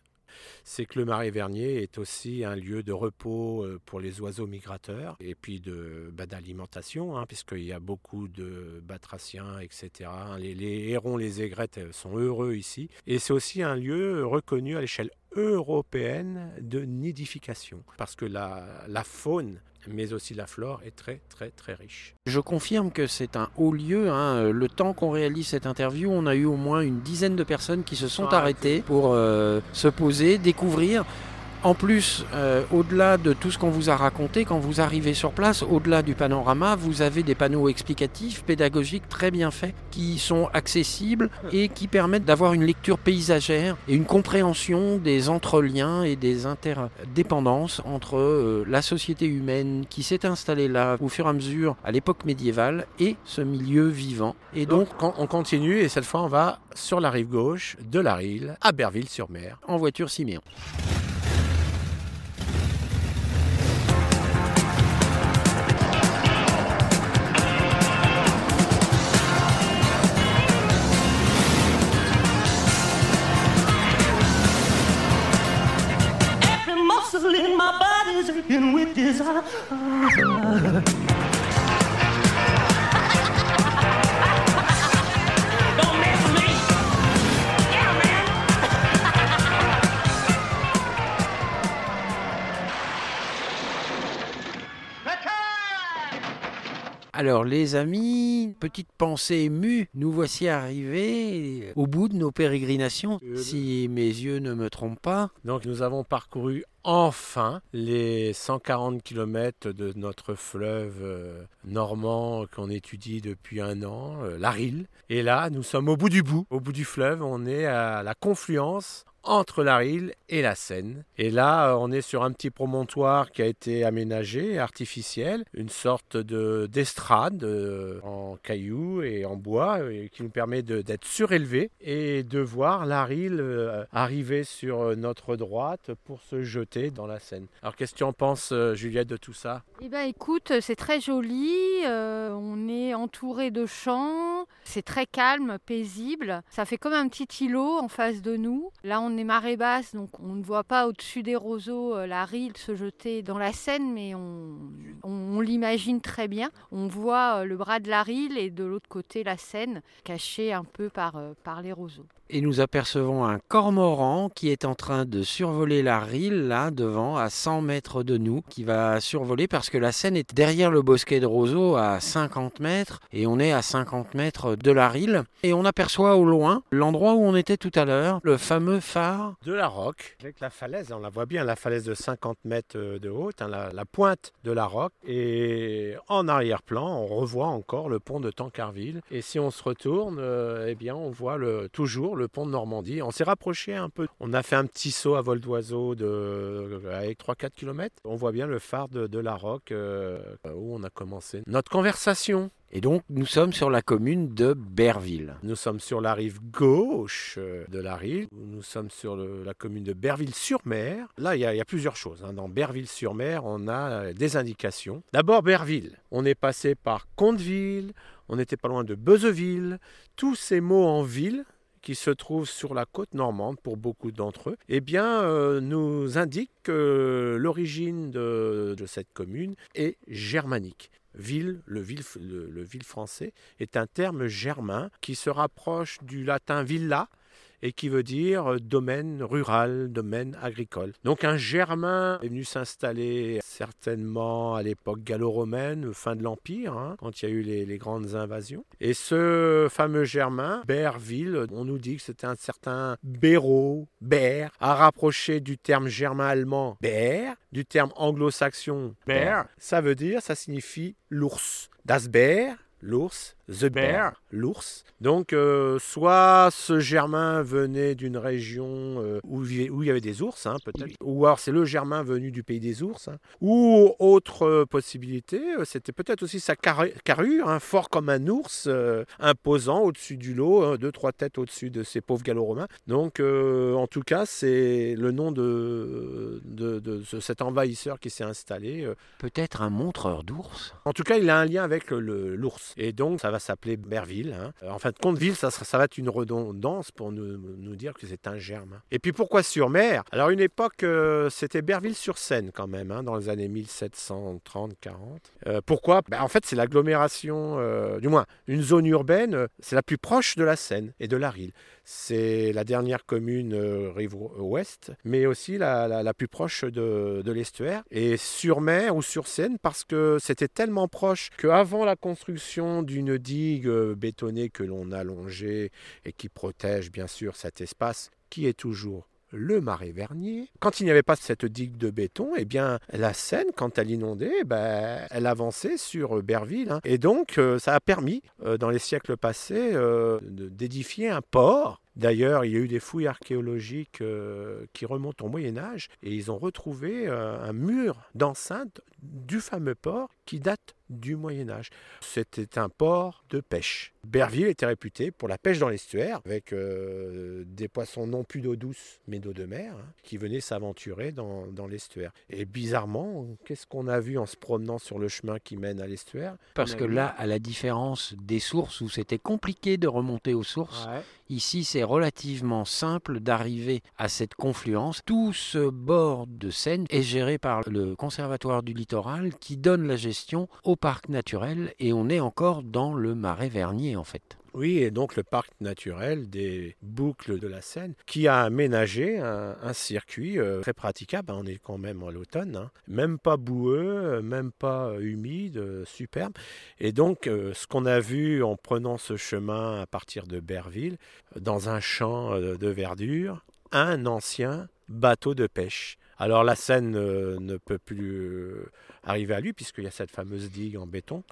c'est que le marais vernier est aussi un lieu de repos euh, pour les oiseaux migrateurs et puis de bah, d'alimentation, hein, puisqu'il y a beaucoup de batraciens, etc. Les, les hérons, les aigrettes euh, sont heureux ici. Et c'est aussi un lieu reconnu à l'échelle européenne de nidification, parce que la, la faune, mais aussi la flore, est très très très riche. Je confirme que c'est un haut lieu. hein. Le temps qu'on réalise cette interview, on a eu au moins une dizaine de personnes qui se sont Sont arrêtées pour euh, se poser, découvrir. En plus, euh, au-delà de tout ce qu'on vous a raconté, quand vous arrivez sur place, au-delà du panorama, vous avez des panneaux explicatifs, pédagogiques très bien faits, qui sont accessibles et qui permettent d'avoir une lecture paysagère et une compréhension des entreliens et des interdépendances entre euh, la société humaine qui s'est installée là au fur et à mesure à l'époque médiévale et ce milieu vivant. Et donc, Donc on on continue et cette fois on va sur la rive gauche de la Rille, à Berville-sur-Mer. en voiture Siméon. With. Alors les amis, petite pensée émue, nous voici arrivés au bout de nos pérégrinations, Euh, si mes yeux ne me trompent pas. Donc nous avons parcouru enfin les 140 km de notre fleuve euh, normand qu'on étudie depuis un an, euh, la Rille. Et là, nous sommes au bout du bout. Au bout du fleuve, on est à la confluence entre la Rille et la Seine. Et là, euh, on est sur un petit promontoire qui a été aménagé, artificiel, une sorte de d'estrade euh, en cailloux et en bois qui nous permet d'être surélevé et de voir la Rille euh, arriver sur euh, notre droite pour se jeter dans la Seine. Alors qu'est-ce que tu en penses, Juliette, de tout ça? Eh ben écoute, c'est très joli, on est entouré de champs, c'est très calme, paisible, ça fait comme un petit îlot en face de nous. Là on est marée basse, donc on ne voit pas au-dessus des roseaux euh, la Rille se jeter dans la Seine, mais on, on- on l'imagine très bien. On voit euh, le bras de la Rille et de l'autre côté la Seine, cachée un peu par, euh, par les roseaux. Et nous apercevons un cormoran qui est en train de survoler la Rille, là, devant, à 100 mètres de nous, qui va survoler parce que la Seine est derrière le bosquet de roseaux à 50 mètres, et on est à 50 mètres de la Rille, et on aperçoit au loin l'endroit où on était tout à l'heure, le fameux phare de la Roque, avec la falaise, on la voit bien, la falaise de 50 mètres de haute, hein, la, la, pointe de la Roque, et en arrière-plan, on revoit encore le pont de Tancarville, et si on se retourne, euh, eh bien, on voit le, toujours le pont de Normandie. On s'est rapproché un peu. On a fait un petit saut à vol d'oiseau de, avec 3-4 km. On voit bien le phare de, de la Roque euh, où on a commencé notre conversation. Et donc, nous sommes sur la commune de Berville. Nous sommes sur la rive gauche euh, de la rive. Nous sommes sur le, la commune de Berville-sur-Mer. Là, il y, a, il y, a plusieurs choses. Hein. Dans Berville-sur-Mer, on a des indications. D'abord, Berville. On est passé par Conteville. On n'était pas loin de Beuzeville. Tous ces mots en ville qui se trouvent sur la côte normande pour beaucoup d'entre eux, eh bien, euh, nous indiquent que l'origine de, de cette commune est germanique. Ville, le ville, le, le ville français, est un terme germain qui se rapproche du latin villa, et qui veut dire domaine rural, domaine agricole. Donc un Germain est venu s'installer certainement à l'époque gallo-romaine, fin de l'Empire, hein, quand il y a eu les, les, grandes invasions. Et ce fameux Germain, Berville, on nous dit que c'était un certain Béraud, Ber, à rapprocher du terme germain-allemand Ber, du terme anglo-saxon Bear. Ça veut dire, ça signifie l'ours. Das Bär, l'ours, The Bear, l'ours. Donc, euh, soit ce Germain venait d'une région euh, où, où, il y avait des ours, hein, peut-être, ou alors c'est le Germain venu du pays des ours, hein. ou autre euh, possibilité, c'était peut-être aussi sa car carrure, hein, fort comme un ours, euh, imposant au-dessus du lot, hein, deux, trois têtes au-dessus de ces pauvres gallo-romains. Donc, euh, en tout cas, c'est le nom de, de, de, de, cet envahisseur qui s'est installé. euh. Peut-être un montreur d'ours En tout cas, il a un lien avec l'ours. Et donc, ça va s'appeler Berville. Hein. En fait, Conteville, ça, ça, va être une redondance pour nous, dire que c'est un germain. Et puis pourquoi sur mer? Alors, une époque, euh, c'était Berville-sur-Seine quand même, hein, dans les années 1730-40. Euh, pourquoi? Ben, En fait, c'est l'agglomération, euh, du moins, une zone urbaine, euh, c'est la plus proche de la Seine et de la Rille. C'est la dernière commune euh, rive ouest, mais aussi la, la, plus proche de, de l'estuaire. Et sur mer ou sur Seine, parce que c'était tellement proche qu'avant la construction d'une digue euh, bétonnée que l'on a longée et qui protège bien sûr cet espace qui est toujours le marais Vernier. Quand il n'y avait pas cette digue de béton, eh bien, la Seine, quand elle inondait, ben, elle avançait sur Berville. Hein. Et donc, euh, ça a permis, euh, dans les siècles passés, euh, d'édifier un port. D'ailleurs, il y a eu des fouilles archéologiques qui remontent au Moyen Âge et ils ont retrouvé un mur d'enceinte du fameux port qui date du Moyen Âge. C'était un port de pêche. Berville était réputé pour la pêche dans l'estuaire, avec euh, des poissons non plus d'eau douce, mais d'eau de mer, hein, qui venaient s'aventurer dans, dans l'estuaire. Et bizarrement, qu'est-ce qu'on a vu en se promenant sur le chemin qui mène à l'estuaire? Parce que là, à la différence des sources où c'était compliqué de remonter aux sources, ouais. ici c'est relativement simple d'arriver à cette confluence. Tout ce bord de Seine est géré par le Conservatoire du littoral qui donne la gestion au parc naturel et on est encore dans le marais Vernier en fait. Oui, et donc le parc naturel des boucles de la Seine, qui a aménagé un, circuit euh, très praticable. On est quand même à l'automne, hein. même pas boueux, même pas humide, euh, superbe. Et donc, euh, ce qu'on a vu en prenant ce chemin à partir de Berville, dans un champ euh, de verdure, un ancien bateau de pêche. Alors la Seine ne peut plus euh, arriver à lui puisqu'il y a cette fameuse digue en béton.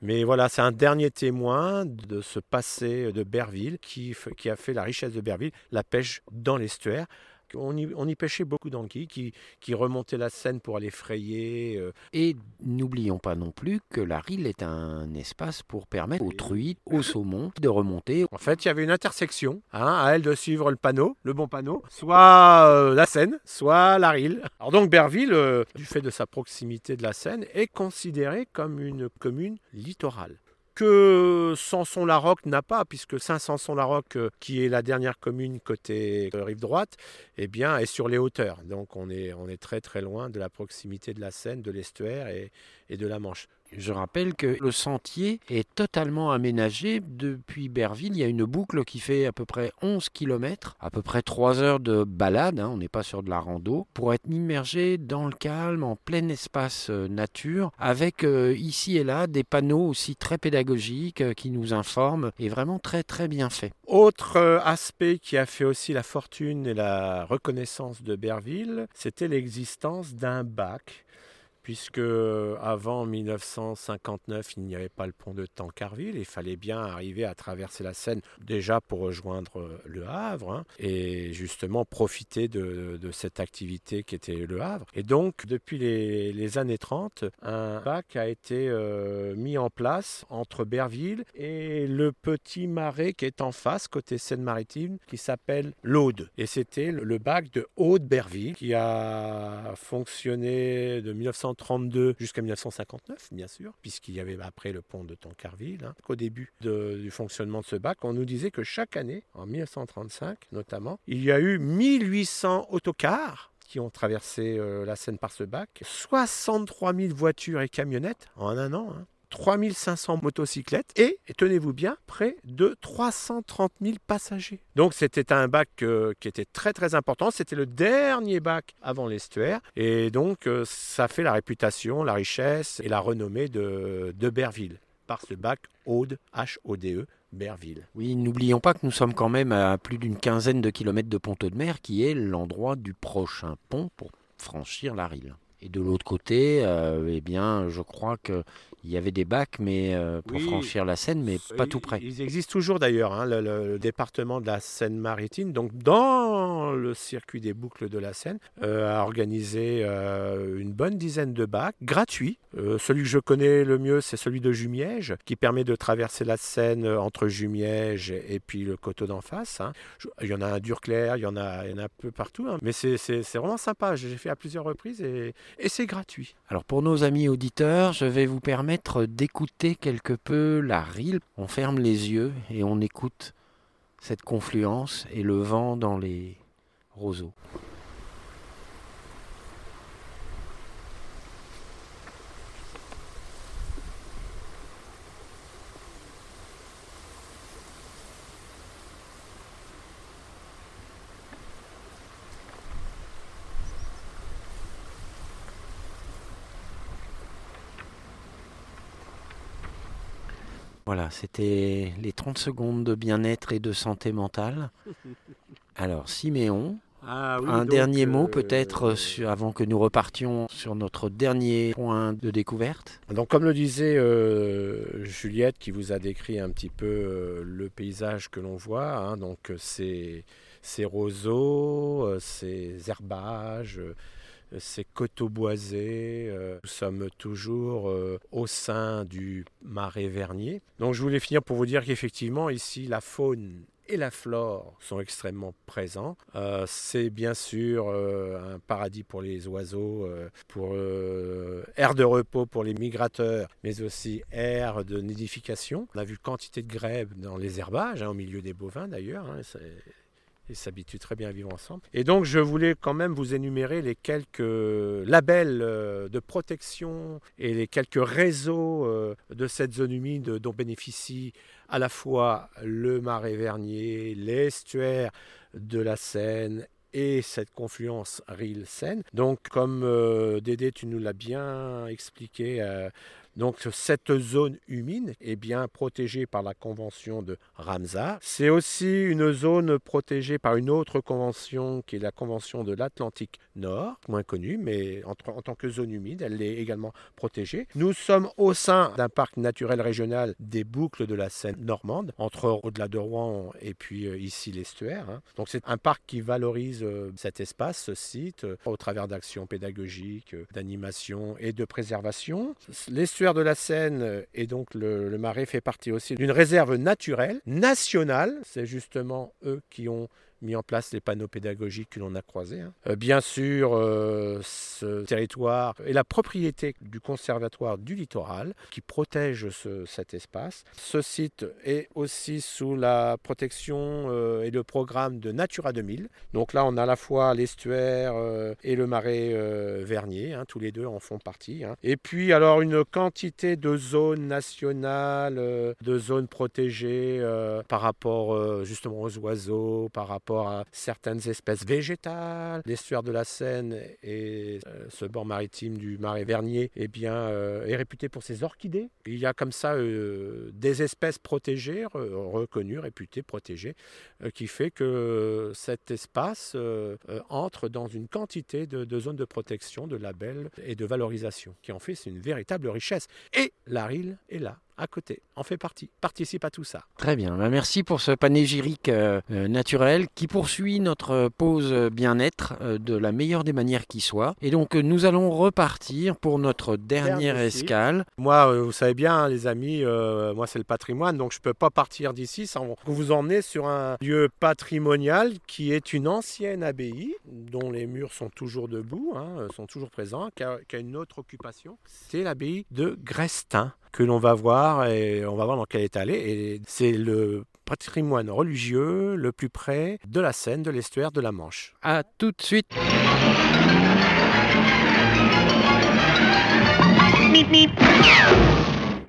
Mais voilà, c'est un dernier témoin de ce passé de Berville qui a fait la richesse de Berville, la pêche dans l'estuaire. On y, on y, pêchait beaucoup d'anguilles qui, qui, remontaient la Seine pour aller frayer. Euh. Et n'oublions pas non plus que la Rille est un espace pour permettre aux truites, aux saumons de remonter. En fait, il y avait une intersection, hein, à elle de suivre le panneau, le bon panneau, soit euh, la Seine, soit la Rille. Alors donc Berville, euh, du fait de sa proximité de la Seine, est considérée comme une commune littorale que Sanson-la-Roque n'a pas, puisque Saint-Sanson-la-Roque, qui est la dernière commune côté rive droite, eh bien, est sur les hauteurs. Donc on est, très très loin de la proximité de la Seine, de l'estuaire et, de la Manche. Je rappelle que le sentier est totalement aménagé. Depuis Berville, il y a une boucle qui fait à peu près 11 km, à peu près 3 heures de balade, hein, on n'est pas sur de la rando, pour être immergé dans le calme, en plein espace euh, nature, avec euh, ici et là des panneaux aussi très pédagogiques euh, qui nous informent, et vraiment très très bien fait. Autre aspect qui a fait aussi la fortune et la reconnaissance de Berville, c'était l'existence d'un bac puisque avant 1959, il n'y avait pas le pont de Tancarville. Il fallait bien arriver à traverser la Seine déjà pour rejoindre euh, le Havre hein, et justement profiter de, cette activité qui était le Havre. Et donc, depuis les, années 30, un bac a été euh, mis en place entre Berville et le petit marais qui est en face, côté Seine-Maritime, qui s'appelle l'Aude. Et c'était le bac de Aude-Berville qui a fonctionné de 1932 jusqu'à 1959, bien sûr, puisqu'il y avait après le pont de Tancarville. Hein. Au début du fonctionnement de ce bac, on nous disait que chaque année, en 1935 notamment, il y a eu 1800 autocars qui ont traversé euh, la Seine par ce bac, 63 000 voitures et camionnettes en un an. Hein. 3500 motocyclettes et, tenez-vous bien, près de 330 000 passagers. Donc c'était un bac euh, qui était très très important. C'était le dernier bac avant l'estuaire. Et donc euh, ça fait la réputation, la richesse et la renommée de, Berville par ce bac Aude, H-O-D-E, Berville. Oui, n'oublions pas que nous sommes quand même à plus d'une quinzaine de kilomètres de Ponto de Mer, qui est l'endroit du prochain pont pour franchir la Rille. Et de l'autre côté, euh, eh bien, je crois que il y avait des bacs mais euh, pour Oui. franchir la Seine, mais pas tout près. Ils existent toujours d'ailleurs, hein, le, le département de la Seine-Maritime, donc dans le circuit des boucles de la Seine, euh, a organisé une bonne dizaine de bacs gratuits. Celui que je connais le mieux, c'est celui de Jumièges, qui permet de traverser la Seine entre Jumièges et puis le coteau d'en face. hein. Il y en a un Durclair, il y en a, il y en a un peu partout, hein, mais c'est vraiment sympa. J'ai fait à plusieurs reprises et, et c'est gratuit. Alors pour nos amis auditeurs, je vais vous permettre d'écouter quelque peu la Rille. On ferme les yeux et on écoute cette confluence et le vent dans les roseaux. Voilà, c'était les 30 secondes de bien-être et de santé mentale. Alors, Siméon, Ah un dernier mot peut-être sur- avant que nous repartions sur notre dernier point de découverte. Donc, comme le disait euh, Juliette, qui vous a décrit un petit peu euh, le paysage que l'on voit, hein, donc euh, ces, ces roseaux, euh, ces herbages, euh, ces coteaux boisés, euh, nous sommes toujours euh, au sein du marais Vernier. Donc, je voulais finir pour vous dire qu'effectivement, ici, la faune et la flore sont extrêmement présents. Euh, c'est bien sûr euh, un paradis pour les oiseaux, euh, pour euh, air de repos pour les migrateurs, mais aussi air de nidification. On a vu quantité de grèbes dans les herbages, hein, au milieu des bovins d'ailleurs. hein, ils s'habituent très bien à vivre ensemble. Et donc, je voulais quand même vous énumérer les quelques labels euh, de protection et les quelques réseaux euh, de cette zone humide dont bénéficie à la fois le marais Vernier, l'estuaire de la Seine et cette confluence Rille-Seine. Donc, comme euh, Dédé, tu nous l'as bien expliqué, euh, donc cette zone humide est bien protégée par la convention de Ramsar. C'est aussi une zone protégée par une autre convention qui est la convention de l'Atlantique Nord, moins connue, mais en, tant que zone humide, elle est également protégée. Nous sommes au sein d'un parc naturel régional des boucles de la Seine normande, entre au-delà de Rouen et puis euh, ici l'estuaire. hein. Donc c'est un parc qui valorise euh, cet espace, ce site, euh, au travers d'actions pédagogiques, d'animation et de préservation. De la Seine euh, et donc le, le marais fait partie aussi d'une réserve naturelle nationale. C'est justement eux qui ont mis en place les panneaux pédagogiques que l'on a croisés. hein. Euh, bien sûr, euh, ce territoire est la propriété du Conservatoire du littoral qui protège ce- cet espace. Ce site est aussi sous la protection euh, et le programme de Natura 2000. Donc là, on a à la fois l'estuaire et le marais Vernier, hein, tous les deux en font partie. hein. Et puis, alors, une quantité de zones nationales, de zones protégées par rapport justement aux oiseaux, par rapport à certaines espèces végétales. L'estuaire de la Seine et euh, ce bord maritime du marais Vernier eh bien, euh, est réputé pour ses orchidées. Il y a comme ça euh, des espèces protégées, re- reconnues, réputées, protégées, qui fait que cet espace entre dans une quantité de, zones de protection, de labels et de valorisation, qui en fait c'est une véritable richesse. Et la RIL est là, à côté, en fait partie, participe à tout ça. Très bien, Bah, merci pour ce panégyrique euh, euh, naturel qui poursuit notre pause bien-être euh, de la meilleure des manières qui soit. Et donc euh, nous allons repartir pour notre dernière Dernier escale. Moi, euh, vous savez bien, hein, les amis, euh, moi c'est le patrimoine, donc je ne peux pas partir d'ici sans vous emmener sur un lieu patrimonial qui est une ancienne abbaye, dont les murs sont toujours debout, hein, euh, sont toujours présents, qui a, qui a une autre occupation. C'est l'abbaye de Grestin que l'on va voir et on va voir dans quel état elle est. Et c'est le patrimoine religieux le plus près de la Seine, de l'estuaire, de la Manche. À tout de suite.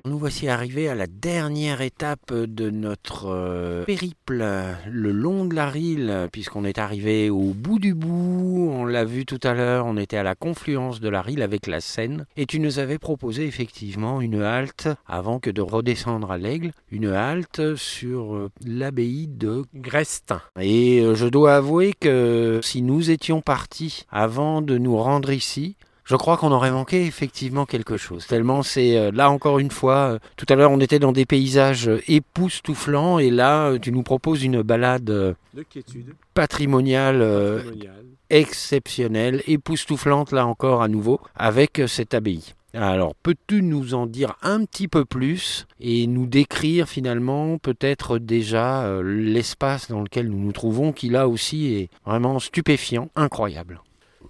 Nous voici arrivés à la dernière étape de notre euh, périple le long de la Rille, puisqu'on est arrivé au bout du bout. On l'a vu tout à l'heure, on était à la confluence de la Rille avec la Seine. Et tu nous avais proposé effectivement une halte, avant que de redescendre à l'Aigle, une halte sur euh, l'abbaye de Grestin. et euh, je dois avouer que si nous étions partis avant de nous rendre ici, je crois qu'on aurait manqué effectivement quelque chose. Tellement c'est euh, là encore une fois, euh, tout à l'heure on était dans des paysages euh, époustouflants et là tu nous proposes une balade De quiétude patrimoniale patrimoniale. exceptionnelle, époustouflante là encore à nouveau, avec cette abbaye. Alors, peux-tu nous en dire un petit peu plus et nous décrire finalement peut-être déjà l'espace dans lequel nous nous trouvons, qui là aussi est vraiment stupéfiant, incroyable?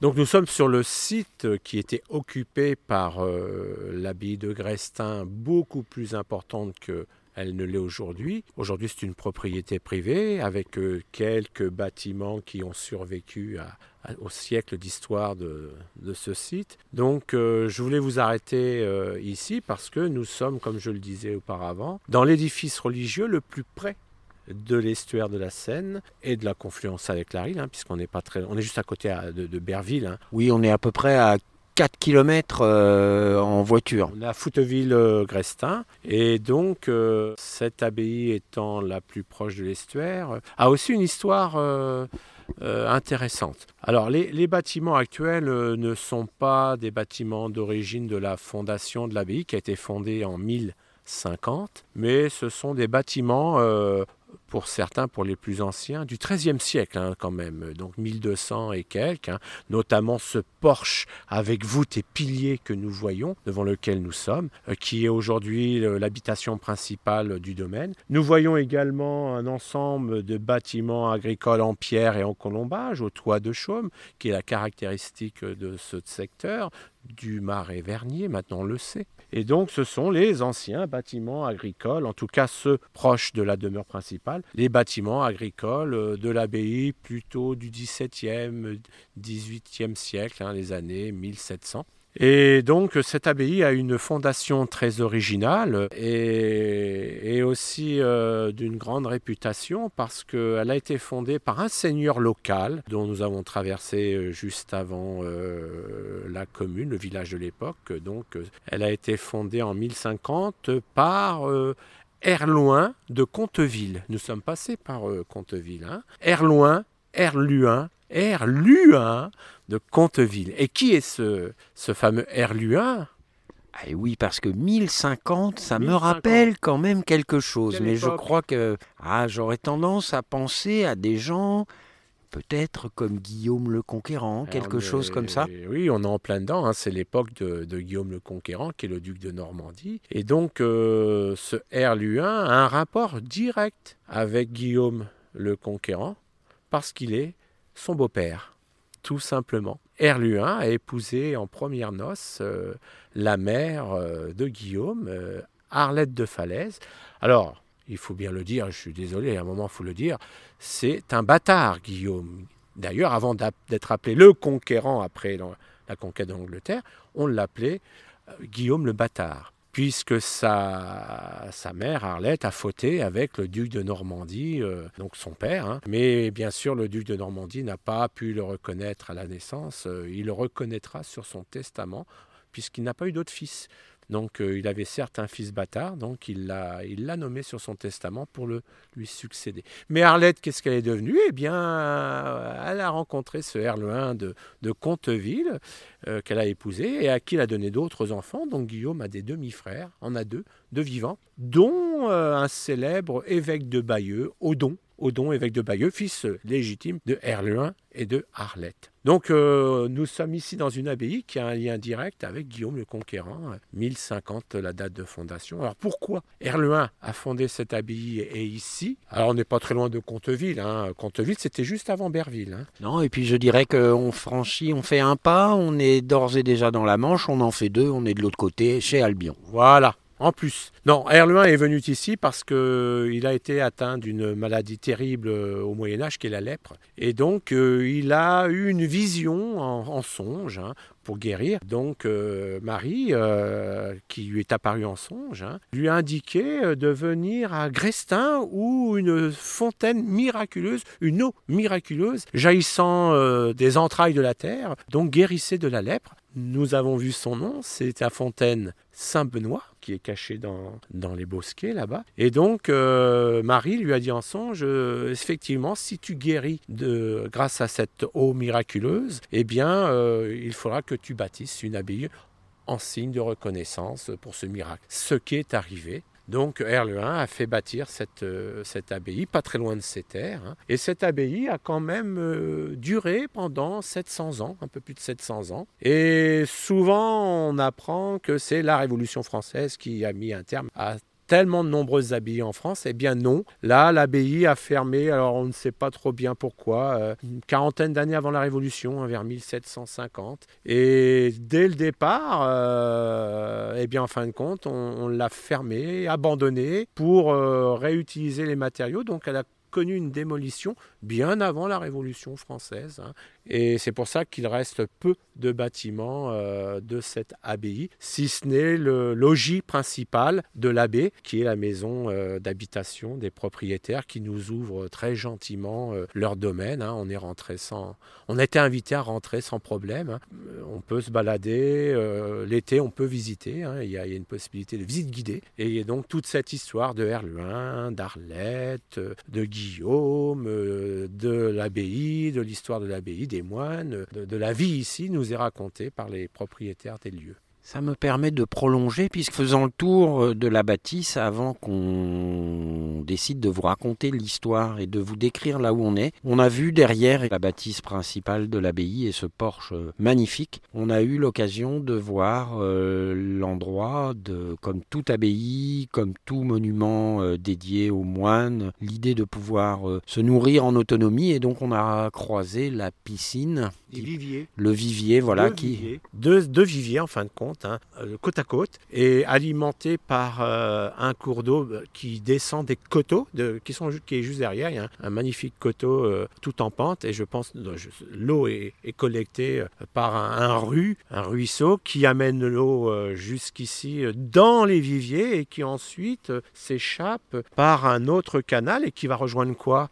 Donc nous sommes sur le site qui était occupé par euh, l'abbaye de Grestin, beaucoup plus importante que elle ne l'est aujourd'hui. Aujourd'hui, c'est une propriété privée avec euh, quelques bâtiments qui ont survécu au siècle d'histoire de, ce site. Donc, euh, je voulais vous arrêter ici parce que nous sommes, comme je le disais auparavant, dans l'édifice religieux le plus près de l'estuaire de la Seine et de la confluence avec la Rille, hein, puisqu'on n'est pas très, on est juste à côté à- de, de Berville. hein. Oui, on est à peu près à 4 km en voiture. On est à Fouteville-Grestin. Et donc, euh, cette abbaye étant la plus proche de l'estuaire, euh, a aussi une histoire euh, euh, intéressante. Alors, les, les bâtiments actuels euh, ne sont pas des bâtiments d'origine de la fondation de l'abbaye, qui a été fondée en 1050, mais ce sont des bâtiments euh, pour certains, pour les plus anciens, du XIIIe siècle hein, quand même, donc 1200 et quelques, hein, notamment ce porche avec voûte et piliers que nous voyons, devant lequel nous sommes, euh, qui est aujourd'hui euh, l'habitation principale du domaine. Nous voyons également un ensemble de bâtiments agricoles en pierre et en colombage, au toit de chaume, qui est la caractéristique de ce secteur, du marais Vernier, maintenant on le sait. Et donc ce sont les anciens bâtiments agricoles, en tout cas ceux proches de la demeure principale, les bâtiments agricoles euh, de l'abbaye plutôt du XVIIe, XVIIIe siècle, hein, les années 1700. Et donc cette abbaye a une fondation très originale et, aussi euh, d'une grande réputation parce qu'elle a été fondée par un seigneur local dont nous avons traversé euh, juste avant euh, la commune, le village de l'époque. Donc elle a été fondée en 1050 par Erloin de Conteville. Nous sommes passés par Conteville. Hein. Erloin, Erluin, Erluin de Conteville. Et qui est ce, ce fameux Erluin Ah oui, parce que 1050, ça me 1050. rappelle quand même quelque chose. Quelle mais je crois que ah, j'aurais tendance à penser à des gens, peut-être comme Guillaume le Conquérant, quelque chose comme ça. Oui, on est en plein dedans. hein. C'est l'époque de, de Guillaume le Conquérant, qui est le duc de Normandie. Et donc, euh, ce Erluin a un rapport direct avec Guillaume le Conquérant, parce qu'il est son beau-père, tout simplement. Herluin a épousé en première noces euh, la mère euh, de Guillaume, euh, Arlette de Falaise. Alors, il faut bien le dire, je suis désolé, à un moment il faut le dire, c'est un bâtard, Guillaume. D'ailleurs, avant d'être appelé le conquérant après la conquête de l'Angleterre, on l'appelait Guillaume le bâtard puisque sa, sa mère, Arlette, a fauté avec le duc de Normandie, euh, donc son père. hein. Mais bien sûr, le duc de Normandie n'a pas pu le reconnaître à la naissance. Euh, il le reconnaîtra sur son testament, puisqu'il n'a pas eu d'autre fils. Donc euh, il avait certes un fils bâtard, donc il l'a nommé sur son testament pour le, lui succéder. Mais Arlette, qu'est-ce qu'elle est devenue? Eh bien, euh, elle a rencontré ce Herluin de, de Conteville, euh, qu'elle a épousé et à qui elle a donné d'autres enfants. Donc Guillaume a des demi-frères, en a deux, deux vivants, dont un célèbre évêque de Bayeux, Odon, Odon, évêque de Bayeux, fils légitime de Herluin et de Arlette. Donc euh, nous sommes ici dans une abbaye qui a un lien direct avec Guillaume le Conquérant, 1050 la date de fondation. Alors pourquoi Herluin a fondé cette abbaye et ici? Alors on n'est pas très loin de Conteville. Hein. Conteville c'était juste avant Berville. hein. Non, et puis je dirais qu'on franchit, on fait un pas, on est d'ores et déjà dans la Manche, on en fait deux, on est de l'autre côté, chez Albion. Voilà. En plus. Non, Herluin est venu ici parce qu'il a été atteint d'une maladie terrible euh, au Moyen Âge qui est la lèpre. Et donc euh, il a eu une vision en, songe hein, pour guérir. Donc euh, Marie, euh, qui lui est apparue en songe, hein, lui a indiqué euh, de venir à Grestin où une fontaine miraculeuse, une eau miraculeuse jaillissant euh, des entrailles de la terre, donc guérissait de la lèpre. Nous avons vu son nom, c'est la fontaine Saint-Benoît, qui est cachée dans, dans les bosquets là-bas. Et donc, euh, Marie lui a dit en songe, euh, effectivement, si tu guéris de, grâce à cette eau miraculeuse, eh bien, euh, il faudra que tu bâtisses une abbaye en signe de reconnaissance pour ce miracle. Ce qui est arrivé. Donc Herluin a fait bâtir cette, euh, cette abbaye, pas très loin de ses terres. hein. Et cette abbaye a quand même euh, duré pendant 700 ans, un peu plus de 700 ans. Et souvent, on apprend que c'est la Révolution française qui a mis un terme à tellement de nombreuses abbayes en France Eh bien non. Là, l'abbaye a fermé, alors on ne sait pas trop bien pourquoi, euh, une quarantaine d'années avant la Révolution, hein, vers 1750. Et dès le départ, euh, eh bien en fin de compte, on, l'a fermée, abandonnée pour euh, réutiliser les matériaux. Donc elle a connu une démolition bien avant la Révolution française. hein. Et c'est pour ça qu'il reste peu de bâtiments euh, de cette abbaye, si ce n'est le logis principal de l'abbé, qui est la maison euh, d'habitation des propriétaires qui nous ouvrent très gentiment euh, leur domaine. hein. On est rentré sans, on a été invité à rentrer sans problème. hein. On peut se balader l'été, on peut visiter. hein. Il, y a, il y a une possibilité de visite guidée. Et donc toute cette histoire de Herluin, d'Arlette, de Guillaume, de l'abbaye, de l'histoire de l'abbaye, des moines, de, la vie ici, nous est racontée par les propriétaires des lieux. Ça me permet de prolonger, puisque faisant le tour euh, de la bâtisse, avant qu'on décide de vous raconter l'histoire et de vous décrire là où on est, on a vu derrière la bâtisse principale de l'abbaye et ce porche euh, magnifique. On a eu l'occasion de voir euh, l'endroit, de, comme toute abbaye, comme tout monument euh, dédié aux moines, l'idée de pouvoir euh, se nourrir en autonomie, et donc on a croisé la piscine, Des viviers. le vivier, voilà, deux qui... viviers, deux, deux viviers en fin de compte, hein, euh, côte à côte, et alimentés par euh, un cours d'eau euh, qui descend des coteaux, qui, sont, juste derrière. Y a un, magnifique coteau tout en pente, et je pense je- l'eau est, collectée par un, un ru, un ruisseau qui amène l'eau jusqu'ici dans les viviers et qui ensuite s'échappe par un autre canal et qui va rejoindre quoi?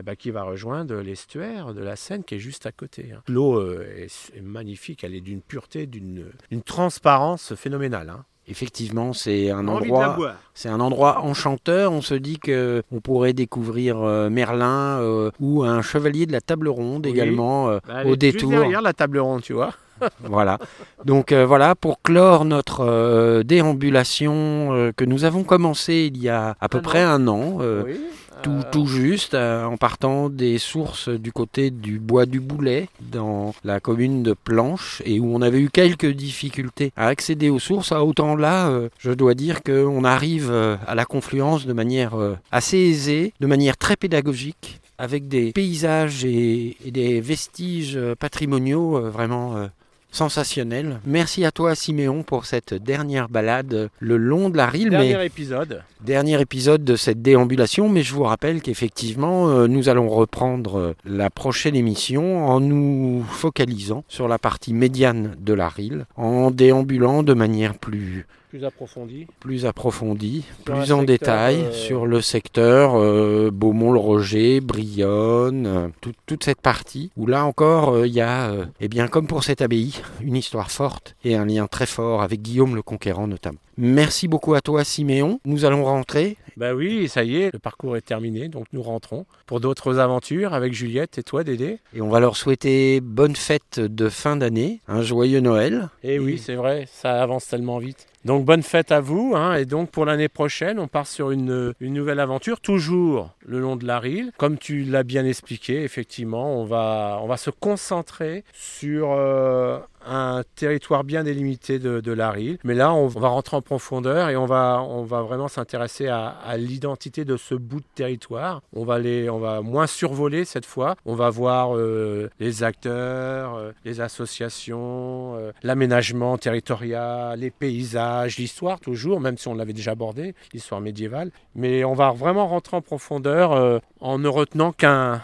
Eh ben, qui va rejoindre l'estuaire de la Seine qui est juste à côté. hein. L'eau euh, est, est magnifique, elle est d'une pureté, d'une transparence phénoménale. hein. Effectivement, c'est un endroit, c'est un endroit enchanteur. On se dit que on pourrait découvrir euh, Merlin euh, ou un chevalier de la table ronde Oui. également euh, Bah, au est juste détour. derrière la table ronde, tu vois. Voilà. Donc euh, voilà pour clore notre euh, déambulation euh, que nous avons commencé il y a à peu Un près an. un an. euh, Oui. Tout, Euh, tout juste euh, en partant des sources du côté du bois du Boulet dans la commune de Planche et où on avait eu quelques difficultés à accéder aux sources. Ah, autant là, euh, je dois dire qu'on arrive à la confluence de manière assez aisée, de manière très pédagogique avec des paysages et, et des vestiges patrimoniaux vraiment sensationnels. Merci à toi Siméon pour cette dernière balade le long de la Rille. mais- Dernier épisode. Dernier épisode de cette déambulation, mais je vous rappelle qu'effectivement, euh, nous allons reprendre euh, la prochaine émission en nous focalisant sur la partie médiane de la Rille, en déambulant de manière plus, Plus approfondi. plus Sur un plus en secteur, détail euh, sur le secteur euh, Beaumont-le-Roger, Brionne, euh, tout- toute cette partie où là encore il y a, eh bien comme pour cette abbaye, une histoire forte et un lien très fort avec Guillaume le Conquérant notamment. Merci beaucoup à toi Siméon. Nous allons rentrer. Bah oui, ça y est, le parcours est terminé, donc nous rentrons pour d'autres aventures avec Juliette et toi Dédé. Et on va leur souhaiter bonne fête de fin d'année, un joyeux Noël. Et oui, c'est vrai, ça avance tellement vite. Donc bonne fête à vous, hein, et donc pour l'année prochaine, on part sur une, une nouvelle aventure, toujours le long de la Rille. Comme tu l'as bien expliqué, effectivement, on va, on va se concentrer sur euh, un territoire bien délimité de, de la Rille. Mais là, on va rentrer en profondeur et on va, on va vraiment s'intéresser à, l'identité de ce bout de territoire. On va, les, on va moins survoler cette fois. On va voir euh, les acteurs, euh, les associations, euh, l'aménagement territorial, les paysages, l'histoire toujours, même si on l'avait déjà abordé, l'histoire médiévale. Mais on va vraiment rentrer en profondeur en ne retenant qu'un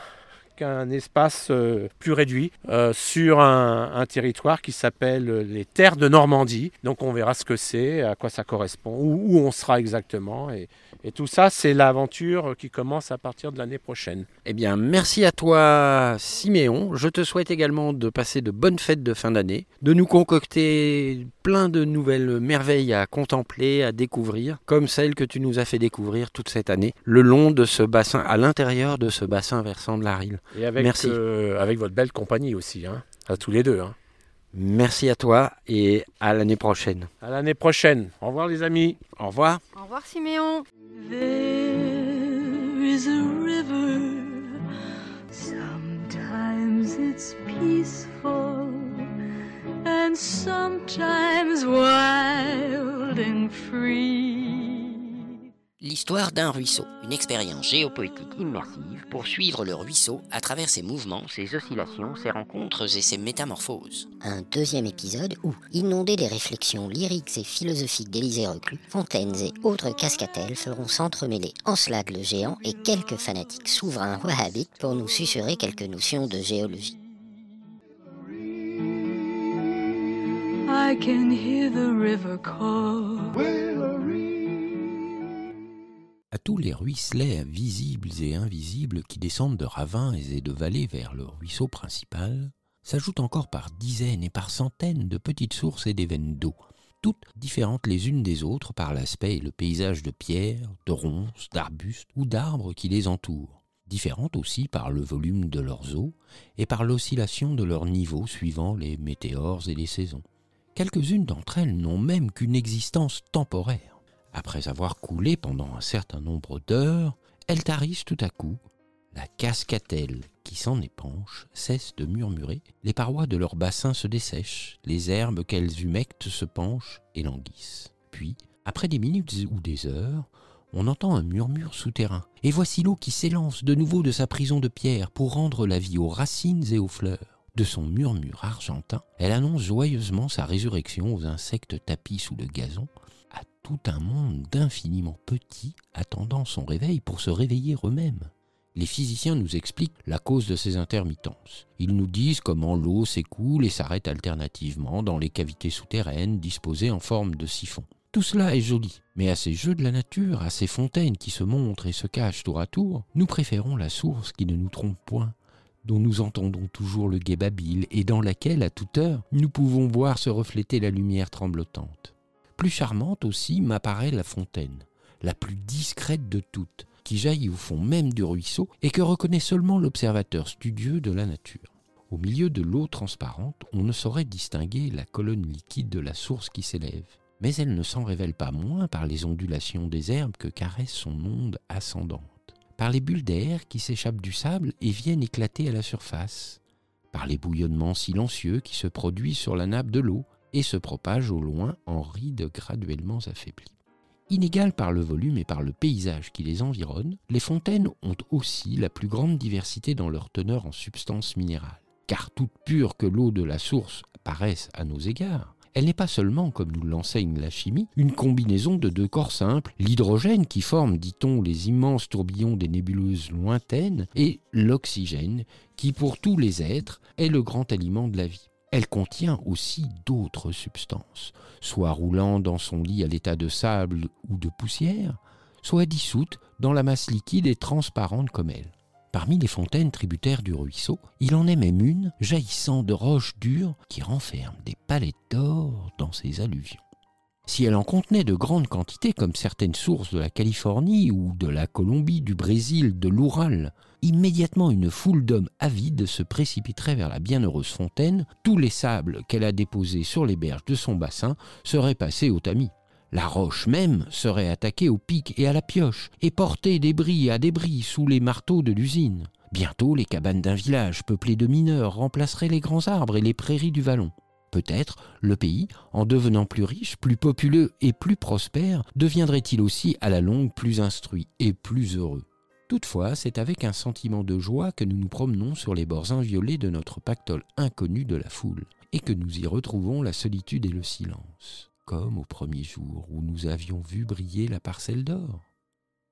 qu'un espace euh, plus réduit euh, sur un, un territoire qui s'appelle euh, les terres de Normandie. Donc on verra ce que c'est, à quoi ça correspond, où, où on sera exactement. Et tout ça, c'est l'aventure qui commence à partir de l'année prochaine. Eh bien, merci à toi Siméon. Je te souhaite également de passer de bonnes fêtes de fin d'année, de nous concocter plein de nouvelles merveilles à contempler, à découvrir, comme celle que tu nous as fait découvrir toute cette année, le long de ce bassin, à l'intérieur de ce bassin versant de la Rille. Et avec, Merci. euh, avec votre belle compagnie aussi, hein, à tous les deux. hein. Merci à toi et à l'année prochaine. À l'année prochaine. Au revoir les amis. Au revoir. Au revoir Siméon. There is a river. Sometimes it's peaceful, and sometimes wild and free. L'histoire d'un ruisseau, une expérience géopoétique immersive pour suivre le ruisseau à travers ses mouvements, ses oscillations, ses rencontres et ses métamorphoses. Un deuxième épisode où, inondé des réflexions lyriques et philosophiques d'Élisée Reclus, fontaines et autres cascatelles feront s'entremêler Encelade le géant et quelques fanatiques souverains wahhabites pour nous susurrer quelques notions de géologie. I can hear the river call. À tous les ruisselets visibles et invisibles qui descendent de ravins et de vallées vers le ruisseau principal, s'ajoutent encore par dizaines et par centaines de petites sources et des veines d'eau, toutes différentes les unes des autres par l'aspect et le paysage de pierres, de ronces, d'arbustes ou d'arbres qui les entourent, différentes aussi par le volume de leurs eaux et par l'oscillation de leur niveau suivant les météores et les saisons. Quelques-unes d'entre elles n'ont même qu'une existence temporaire. Après avoir coulé pendant un certain nombre d'heures, elles tarissent tout à coup. La cascatelle qui s'en épanche cesse de murmurer, les parois de leur bassin se dessèchent, les herbes qu'elles humectent se penchent et languissent. Puis, après des minutes ou des heures, on entend un murmure souterrain, et voici l'eau qui s'élance de nouveau de sa prison de pierre pour rendre la vie aux racines et aux fleurs. De son murmure argentin, elle annonce joyeusement sa résurrection aux insectes tapis sous le gazon, tout un monde d'infiniment petits attendant son réveil pour se réveiller eux-mêmes. Les physiciens nous expliquent la cause de ces intermittences. Ils nous disent comment l'eau s'écoule et s'arrête alternativement dans les cavités souterraines disposées en forme de siphon. Tout cela est joli, mais à ces jeux de la nature, à ces fontaines qui se montrent et se cachent tour à tour, nous préférons la source qui ne nous trompe point, dont nous entendons toujours le guet et dans laquelle, à toute heure, nous pouvons voir se refléter la lumière tremblotante. Plus charmante aussi m'apparaît la fontaine, la plus discrète de toutes, qui jaillit au fond même du ruisseau et que reconnaît seulement l'observateur studieux de la nature. Au milieu de l'eau transparente, on ne saurait distinguer la colonne liquide de la source qui s'élève, mais elle ne s'en révèle pas moins par les ondulations des herbes que caresse son onde ascendante, par les bulles d'air qui s'échappent du sable et viennent éclater à la surface, par les bouillonnements silencieux qui se produisent sur la nappe de l'eau et se propagent au loin en rides graduellement affaiblies. Inégales par le volume et par le paysage qui les environne, les fontaines ont aussi la plus grande diversité dans leur teneur en substances minérales. Car toute pure que l'eau de la source paraisse à nos égards, elle n'est pas seulement, comme nous l'enseigne la chimie, une combinaison de deux corps simples, l'hydrogène qui forme, dit-on, les immenses tourbillons des nébuleuses lointaines, et l'oxygène qui, pour tous les êtres, est le grand aliment de la vie. Elle contient aussi d'autres substances, soit roulant dans son lit à l'état de sable ou de poussière, soit dissoutes dans la masse liquide et transparente comme elle. Parmi les fontaines tributaires du ruisseau, il en est même une jaillissant de roches dures qui renferme des palettes d'or dans ses alluvions. Si elle en contenait de grandes quantités, comme certaines sources de la Californie ou de la Colombie, du Brésil, de l'Oural, immédiatement une foule d'hommes avides se précipiterait vers la bienheureuse fontaine, tous les sables qu'elle a déposés sur les berges de son bassin seraient passés au tamis. La roche même serait attaquée au pic et à la pioche, et portée débris à débris sous les marteaux de l'usine. Bientôt, les cabanes d'un village peuplé de mineurs remplaceraient les grands arbres et les prairies du vallon. Peut-être le pays, en devenant plus riche, plus populeux et plus prospère, deviendrait-il aussi à la longue plus instruit et plus heureux? Toutefois, c'est avec un sentiment de joie que nous nous promenons sur les bords inviolés de notre pactole inconnu de la foule, et que nous y retrouvons la solitude et le silence comme au premier jour où nous avions vu briller la parcelle d'or.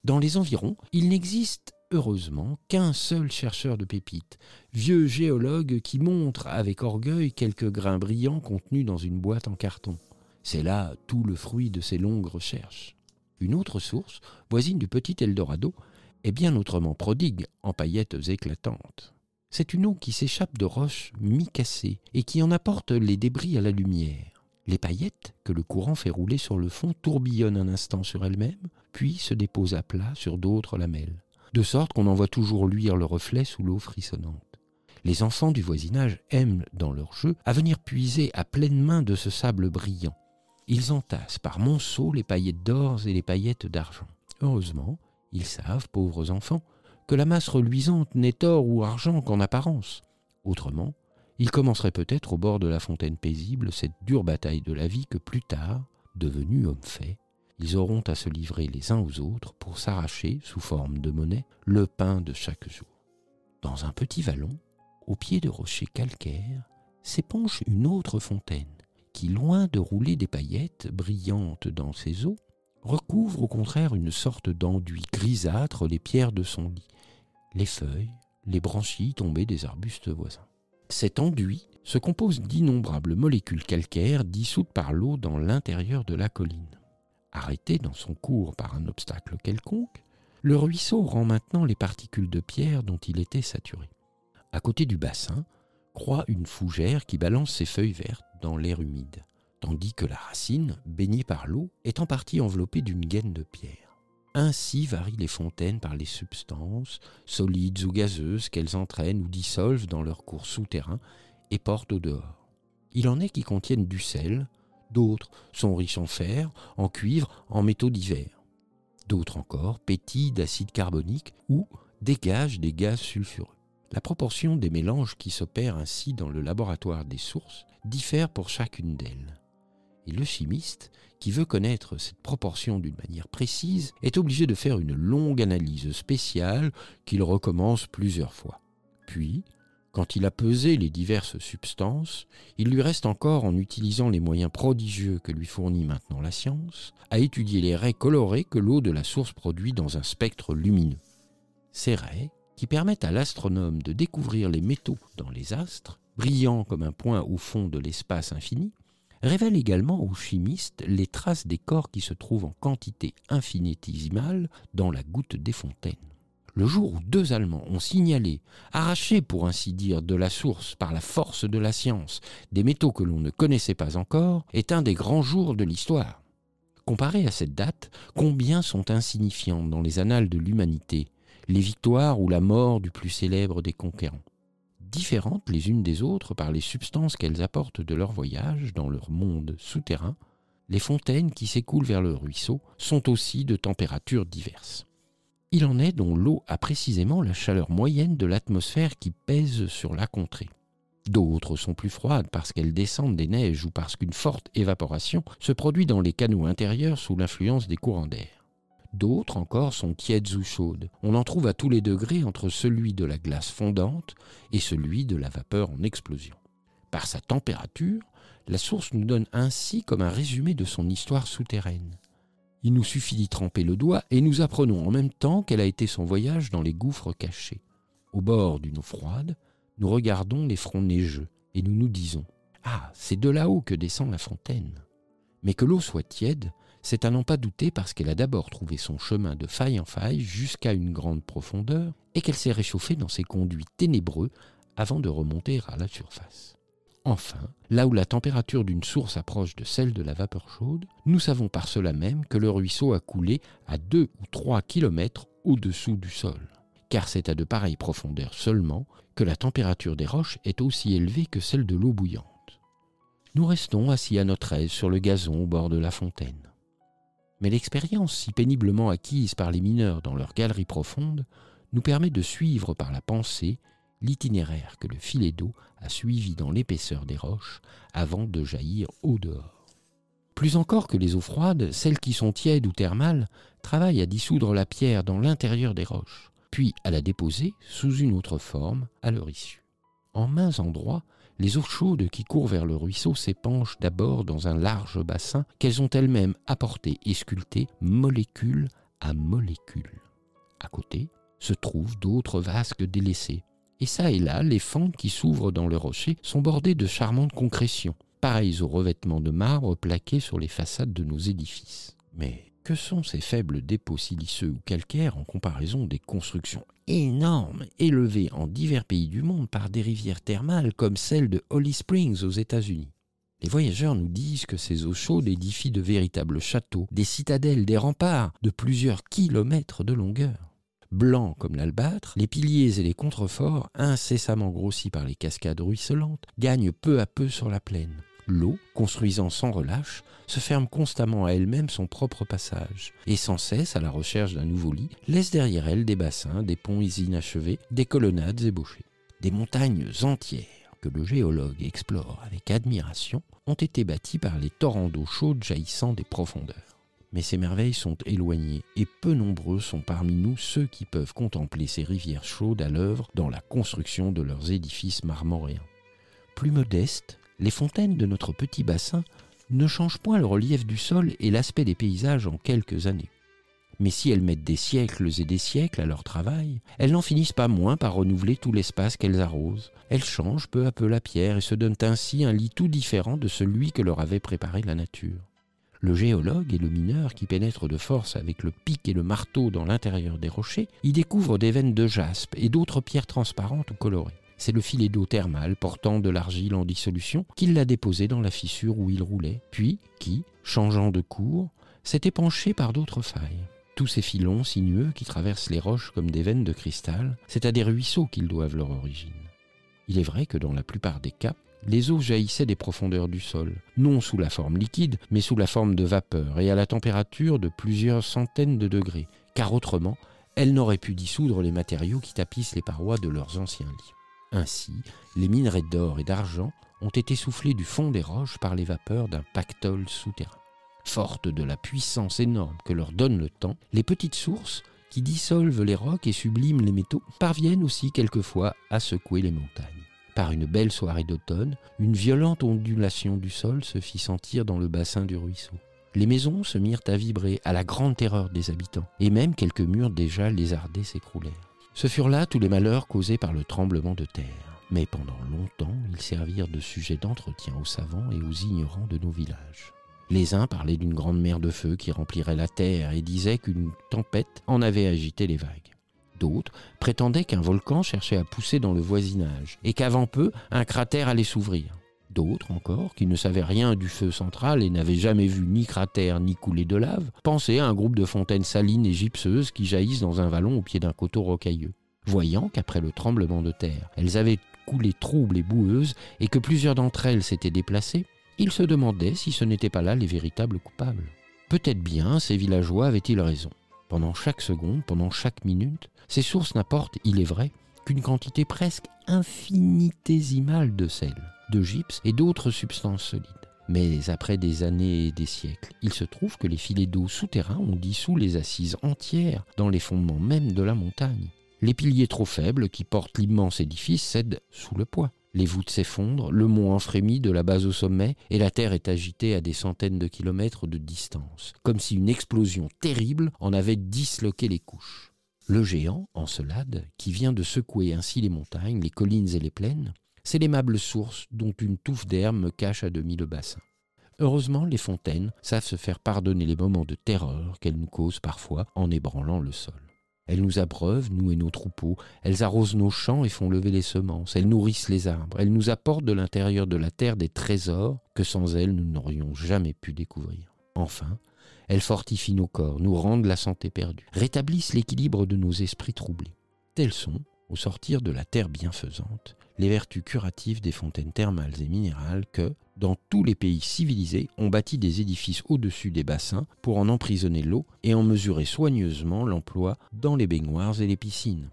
Dans les environs, il n'existe heureusement qu'un seul chercheur de pépites, vieux géologue qui montre avec orgueil quelques grains brillants contenus dans une boîte en carton. C'est là tout le fruit de ses longues recherches. Une autre source, voisine du petit Eldorado, est bien autrement prodigue en paillettes éclatantes. C'est une eau qui s'échappe de roches mi-cassées et qui en apporte les débris à la lumière. Les paillettes que le courant fait rouler sur le fond tourbillonnent un instant sur elles-mêmes, puis se déposent à plat sur d'autres lamelles, de sorte qu'on en voit toujours luire le reflet sous l'eau frissonnante. Les enfants du voisinage aiment, dans leur jeu, à venir puiser à pleine main de ce sable brillant. Ils entassent par monceaux les paillettes d'or et les paillettes d'argent. Heureusement, ils savent, pauvres enfants, que la masse reluisante n'est or ou argent qu'en apparence. Autrement, il commencerait peut-être au bord de la fontaine paisible cette dure bataille de la vie que plus tard, devenus hommes faits, ils auront à se livrer les uns aux autres pour s'arracher, sous forme de monnaie, le pain de chaque jour. Dans un petit vallon, au pied de rochers calcaires, s'épanche une autre fontaine, qui, loin de rouler des paillettes brillantes dans ses eaux, recouvre au contraire une sorte d'enduit grisâtre les pierres de son lit, les feuilles, les branchies tombées des arbustes voisins. Cet enduit se compose d'innombrables molécules calcaires dissoutes par l'eau dans l'intérieur de la colline. Arrêté dans son cours par un obstacle quelconque, le ruisseau rend maintenant les particules de pierre dont il était saturé. À côté du bassin croît une fougère qui balance ses feuilles vertes dans l'air humide, tandis que la racine, baignée par l'eau, est en partie enveloppée d'une gaine de pierre. Ainsi varient les fontaines par les substances, solides ou gazeuses, qu'elles entraînent ou dissolvent dans leur cours souterrain et portent au dehors. Il en est qui contiennent du sel, d'autres sont riches en fer, en cuivre, en métaux divers. D'autres encore pétillent d'acide carbonique ou dégagent des gaz sulfureux. La proportion des mélanges qui s'opèrent ainsi dans le laboratoire des sources diffère pour chacune d'elles. Et le chimiste, qui veut connaître cette proportion d'une manière précise, est obligé de faire une longue analyse spéciale qu'il recommence plusieurs fois. Puis, quand il a pesé les diverses substances, il lui reste encore, en utilisant les moyens prodigieux que lui fournit maintenant la science, à étudier les raies colorées que l'eau de la source produit dans un spectre lumineux. Ces raies, qui permettent à l'astronome de découvrir les métaux dans les astres, brillants comme un point au fond de l'espace infini, révèle également aux chimistes les traces des corps qui se trouvent en quantité infinitésimale dans la goutte des fontaines. Le jour où deux Allemands ont signalé, arraché pour ainsi dire de la source par la force de la science, des métaux que l'on ne connaissait pas encore, est un des grands jours de l'histoire. Comparé à cette date, combien sont insignifiantes dans les annales de l'humanité les victoires ou la mort du plus célèbre des conquérants différentes les unes des autres par les substances qu'elles apportent de leur voyage dans leur monde souterrain, les fontaines qui s'écoulent vers le ruisseau sont aussi de températures diverses. Il en est dont l'eau a précisément la chaleur moyenne de l'atmosphère qui pèse sur la contrée. D'autres sont plus froides parce qu'elles descendent des neiges ou parce qu'une forte évaporation se produit dans les canaux intérieurs sous l'influence des courants d'air. D'autres encore sont tièdes ou chaudes. On en trouve à tous les degrés entre celui de la glace fondante et celui de la vapeur en explosion. Par sa température, la source nous donne ainsi comme un résumé de son histoire souterraine. Il nous suffit d'y tremper le doigt et nous apprenons en même temps quel a été son voyage dans les gouffres cachés. Au bord d'une eau froide, nous regardons les fronts neigeux et nous nous disons Ah, c'est de là-haut que descend la fontaine. Mais que l'eau soit tiède, c'est à n'en pas douter parce qu'elle a d'abord trouvé son chemin de faille en faille jusqu'à une grande profondeur et qu'elle s'est réchauffée dans ces conduits ténébreux avant de remonter à la surface. Enfin, là où la température d'une source approche de celle de la vapeur chaude, nous savons par cela même que le ruisseau a coulé à 2 ou 3 kilomètres au-dessous du sol, car c'est à de pareilles profondeurs seulement que la température des roches est aussi élevée que celle de l'eau bouillante. Nous restons assis à notre aise sur le gazon au bord de la fontaine. Mais l'expérience si péniblement acquise par les mineurs dans leur galerie profonde nous permet de suivre par la pensée l'itinéraire que le filet d'eau a suivi dans l'épaisseur des roches avant de jaillir au dehors. Plus encore que les eaux froides, celles qui sont tièdes ou thermales travaillent à dissoudre la pierre dans l'intérieur des roches, puis à la déposer sous une autre forme à leur issue. En mains endroits, les eaux chaudes qui courent vers le ruisseau s'épanchent d'abord dans un large bassin qu'elles ont elles-mêmes apporté et sculpté molécule à molécule. À côté se trouvent d'autres vasques délaissées, et ça et là, les fentes qui s'ouvrent dans le rocher sont bordées de charmantes concrétions, pareilles aux revêtements de marbre plaqués sur les façades de nos édifices. Mais que sont ces faibles dépôts siliceux ou calcaires en comparaison des constructions énormes élevées en divers pays du monde par des rivières thermales comme celle de Holly Springs aux États-Unis? Les voyageurs nous disent que ces eaux chaudes édifient de véritables châteaux, des citadelles, des remparts de plusieurs kilomètres de longueur blancs comme l'albâtre, les piliers et les contreforts, incessamment grossis par les cascades ruisselantes, gagnent peu à peu sur la plaine. L'eau, construisant sans relâche, se ferme constamment à elle-même son propre passage, et sans cesse, à la recherche d'un nouveau lit, laisse derrière elle des bassins, des ponts inachevés, des colonnades ébauchées. Des montagnes entières, que le géologue explore avec admiration, ont été bâties par les torrents d'eau chaude jaillissant des profondeurs mais ces merveilles sont éloignées et peu nombreux sont parmi nous ceux qui peuvent contempler ces rivières chaudes à l'œuvre dans la construction de leurs édifices marmoréens. Plus modestes, les fontaines de notre petit bassin ne changent point le relief du sol et l'aspect des paysages en quelques années. Mais si elles mettent des siècles et des siècles à leur travail, elles n'en finissent pas moins par renouveler tout l'espace qu'elles arrosent. Elles changent peu à peu la pierre et se donnent ainsi un lit tout différent de celui que leur avait préparé la nature. Le géologue et le mineur qui pénètrent de force avec le pic et le marteau dans l'intérieur des rochers y découvrent des veines de jaspe et d'autres pierres transparentes ou colorées. C'est le filet d'eau thermale portant de l'argile en dissolution qui l'a déposé dans la fissure où il roulait, puis qui, changeant de cours, s'est épanché par d'autres failles. Tous ces filons sinueux qui traversent les roches comme des veines de cristal, c'est à des ruisseaux qu'ils doivent leur origine. Il est vrai que dans la plupart des cas, les eaux jaillissaient des profondeurs du sol, non sous la forme liquide, mais sous la forme de vapeur et à la température de plusieurs centaines de degrés, car autrement, elles n'auraient pu dissoudre les matériaux qui tapissent les parois de leurs anciens lits. Ainsi, les minerais d'or et d'argent ont été soufflés du fond des roches par les vapeurs d'un pactole souterrain. Fortes de la puissance énorme que leur donne le temps, les petites sources, qui dissolvent les rocs et subliment les métaux, parviennent aussi quelquefois à secouer les montagnes. Par une belle soirée d'automne, une violente ondulation du sol se fit sentir dans le bassin du ruisseau. Les maisons se mirent à vibrer à la grande terreur des habitants, et même quelques murs déjà lézardés s'écroulèrent. Ce furent là tous les malheurs causés par le tremblement de terre. Mais pendant longtemps, ils servirent de sujet d'entretien aux savants et aux ignorants de nos villages. Les uns parlaient d'une grande mer de feu qui remplirait la terre et disaient qu'une tempête en avait agité les vagues. D'autres prétendaient qu'un volcan cherchait à pousser dans le voisinage et qu'avant peu, un cratère allait s'ouvrir. D'autres encore, qui ne savaient rien du feu central et n'avaient jamais vu ni cratère ni coulée de lave, pensaient à un groupe de fontaines salines et gypseuses qui jaillissent dans un vallon au pied d'un coteau rocailleux. Voyant qu'après le tremblement de terre, elles avaient coulé troubles et boueuses et que plusieurs d'entre elles s'étaient déplacées, ils se demandaient si ce n'étaient pas là les véritables coupables. Peut-être bien ces villageois avaient-ils raison. Pendant chaque seconde, pendant chaque minute, ces sources n'apportent, il est vrai, qu'une quantité presque infinitésimale de sel, de gypse et d'autres substances solides. Mais après des années et des siècles, il se trouve que les filets d'eau souterrains ont dissous les assises entières dans les fondements même de la montagne. Les piliers trop faibles qui portent l'immense édifice cèdent sous le poids. Les voûtes s'effondrent, le mont en frémit de la base au sommet, et la terre est agitée à des centaines de kilomètres de distance, comme si une explosion terrible en avait disloqué les couches. Le géant, Encelade, qui vient de secouer ainsi les montagnes, les collines et les plaines, c'est l'aimable source dont une touffe d'herbe me cache à demi le bassin. Heureusement, les fontaines savent se faire pardonner les moments de terreur qu'elles nous causent parfois en ébranlant le sol. Elles nous abreuvent, nous et nos troupeaux, elles arrosent nos champs et font lever les semences, elles nourrissent les arbres, elles nous apportent de l'intérieur de la terre des trésors que sans elles nous n'aurions jamais pu découvrir. Enfin, elles fortifient nos corps, nous rendent la santé perdue, rétablissent l'équilibre de nos esprits troublés. Tels sont, au sortir de la terre bienfaisante, les vertus curatives des fontaines thermales et minérales que, dans tous les pays civilisés, on bâtit des édifices au-dessus des bassins pour en emprisonner l'eau et en mesurer soigneusement l'emploi dans les baignoires et les piscines.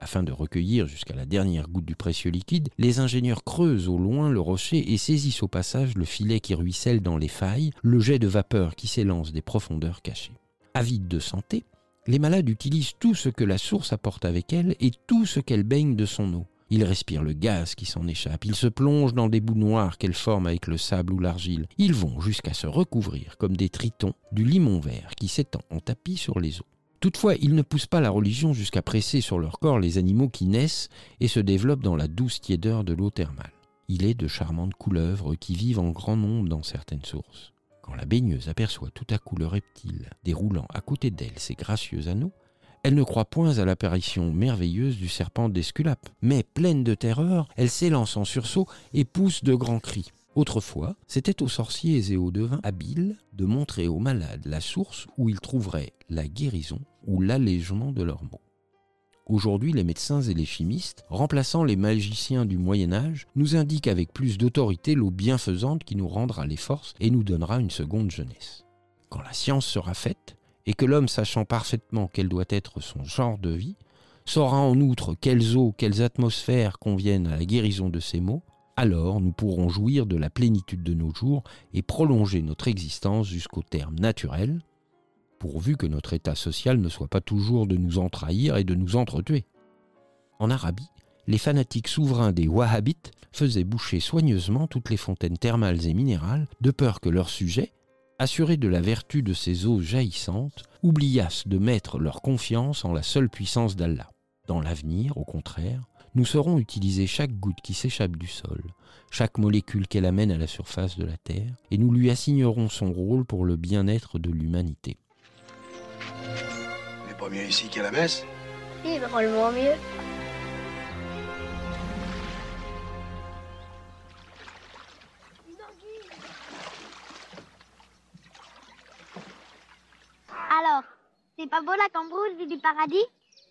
Afin de recueillir jusqu'à la dernière goutte du précieux liquide, les ingénieurs creusent au loin le rocher et saisissent au passage le filet qui ruisselle dans les failles, le jet de vapeur qui s'élance des profondeurs cachées. Avides de santé, les malades utilisent tout ce que la source apporte avec elle et tout ce qu'elle baigne de son eau. Ils respirent le gaz qui s'en échappe, ils se plongent dans des bouts noirs qu'elle forme avec le sable ou l'argile. Ils vont jusqu'à se recouvrir comme des tritons du limon vert qui s'étend en tapis sur les eaux. Toutefois, ils ne poussent pas la religion jusqu'à presser sur leur corps les animaux qui naissent et se développent dans la douce tiédeur de l'eau thermale. Il est de charmantes couleuvres qui vivent en grand nombre dans certaines sources. Quand la baigneuse aperçoit tout à coup le reptile déroulant à côté d'elle ses gracieux anneaux, elle ne croit point à l'apparition merveilleuse du serpent d'Esculape, mais pleine de terreur, elle s'élance en sursaut et pousse de grands cris. Autrefois, c'était aux sorciers et aux devins habiles de montrer aux malades la source où ils trouveraient la guérison ou l'allègement de leurs maux. Aujourd'hui, les médecins et les chimistes, remplaçant les magiciens du Moyen Âge, nous indiquent avec plus d'autorité l'eau bienfaisante qui nous rendra les forces et nous donnera une seconde jeunesse. Quand la science sera faite, et que l'homme sachant parfaitement quel doit être son genre de vie, saura en outre quelles eaux, quelles atmosphères conviennent à la guérison de ces maux, alors nous pourrons jouir de la plénitude de nos jours et prolonger notre existence jusqu'au terme naturel, pourvu que notre état social ne soit pas toujours de nous entrahir et de nous entretuer. En Arabie, les fanatiques souverains des Wahhabites faisaient boucher soigneusement toutes les fontaines thermales et minérales, de peur que leurs sujets, assurés de la vertu de ces eaux jaillissantes, oubliassent de mettre leur confiance en la seule puissance d'Allah. Dans l'avenir, au contraire, nous saurons utiliser chaque goutte qui s'échappe du sol, chaque molécule qu'elle amène à la surface de la Terre, et nous lui assignerons son rôle pour le bien-être de l'humanité. Mais pas mieux ici qu'à la messe? Oui, drôlement mieux. Alors, c'est pas beau la cambrousse, du paradis?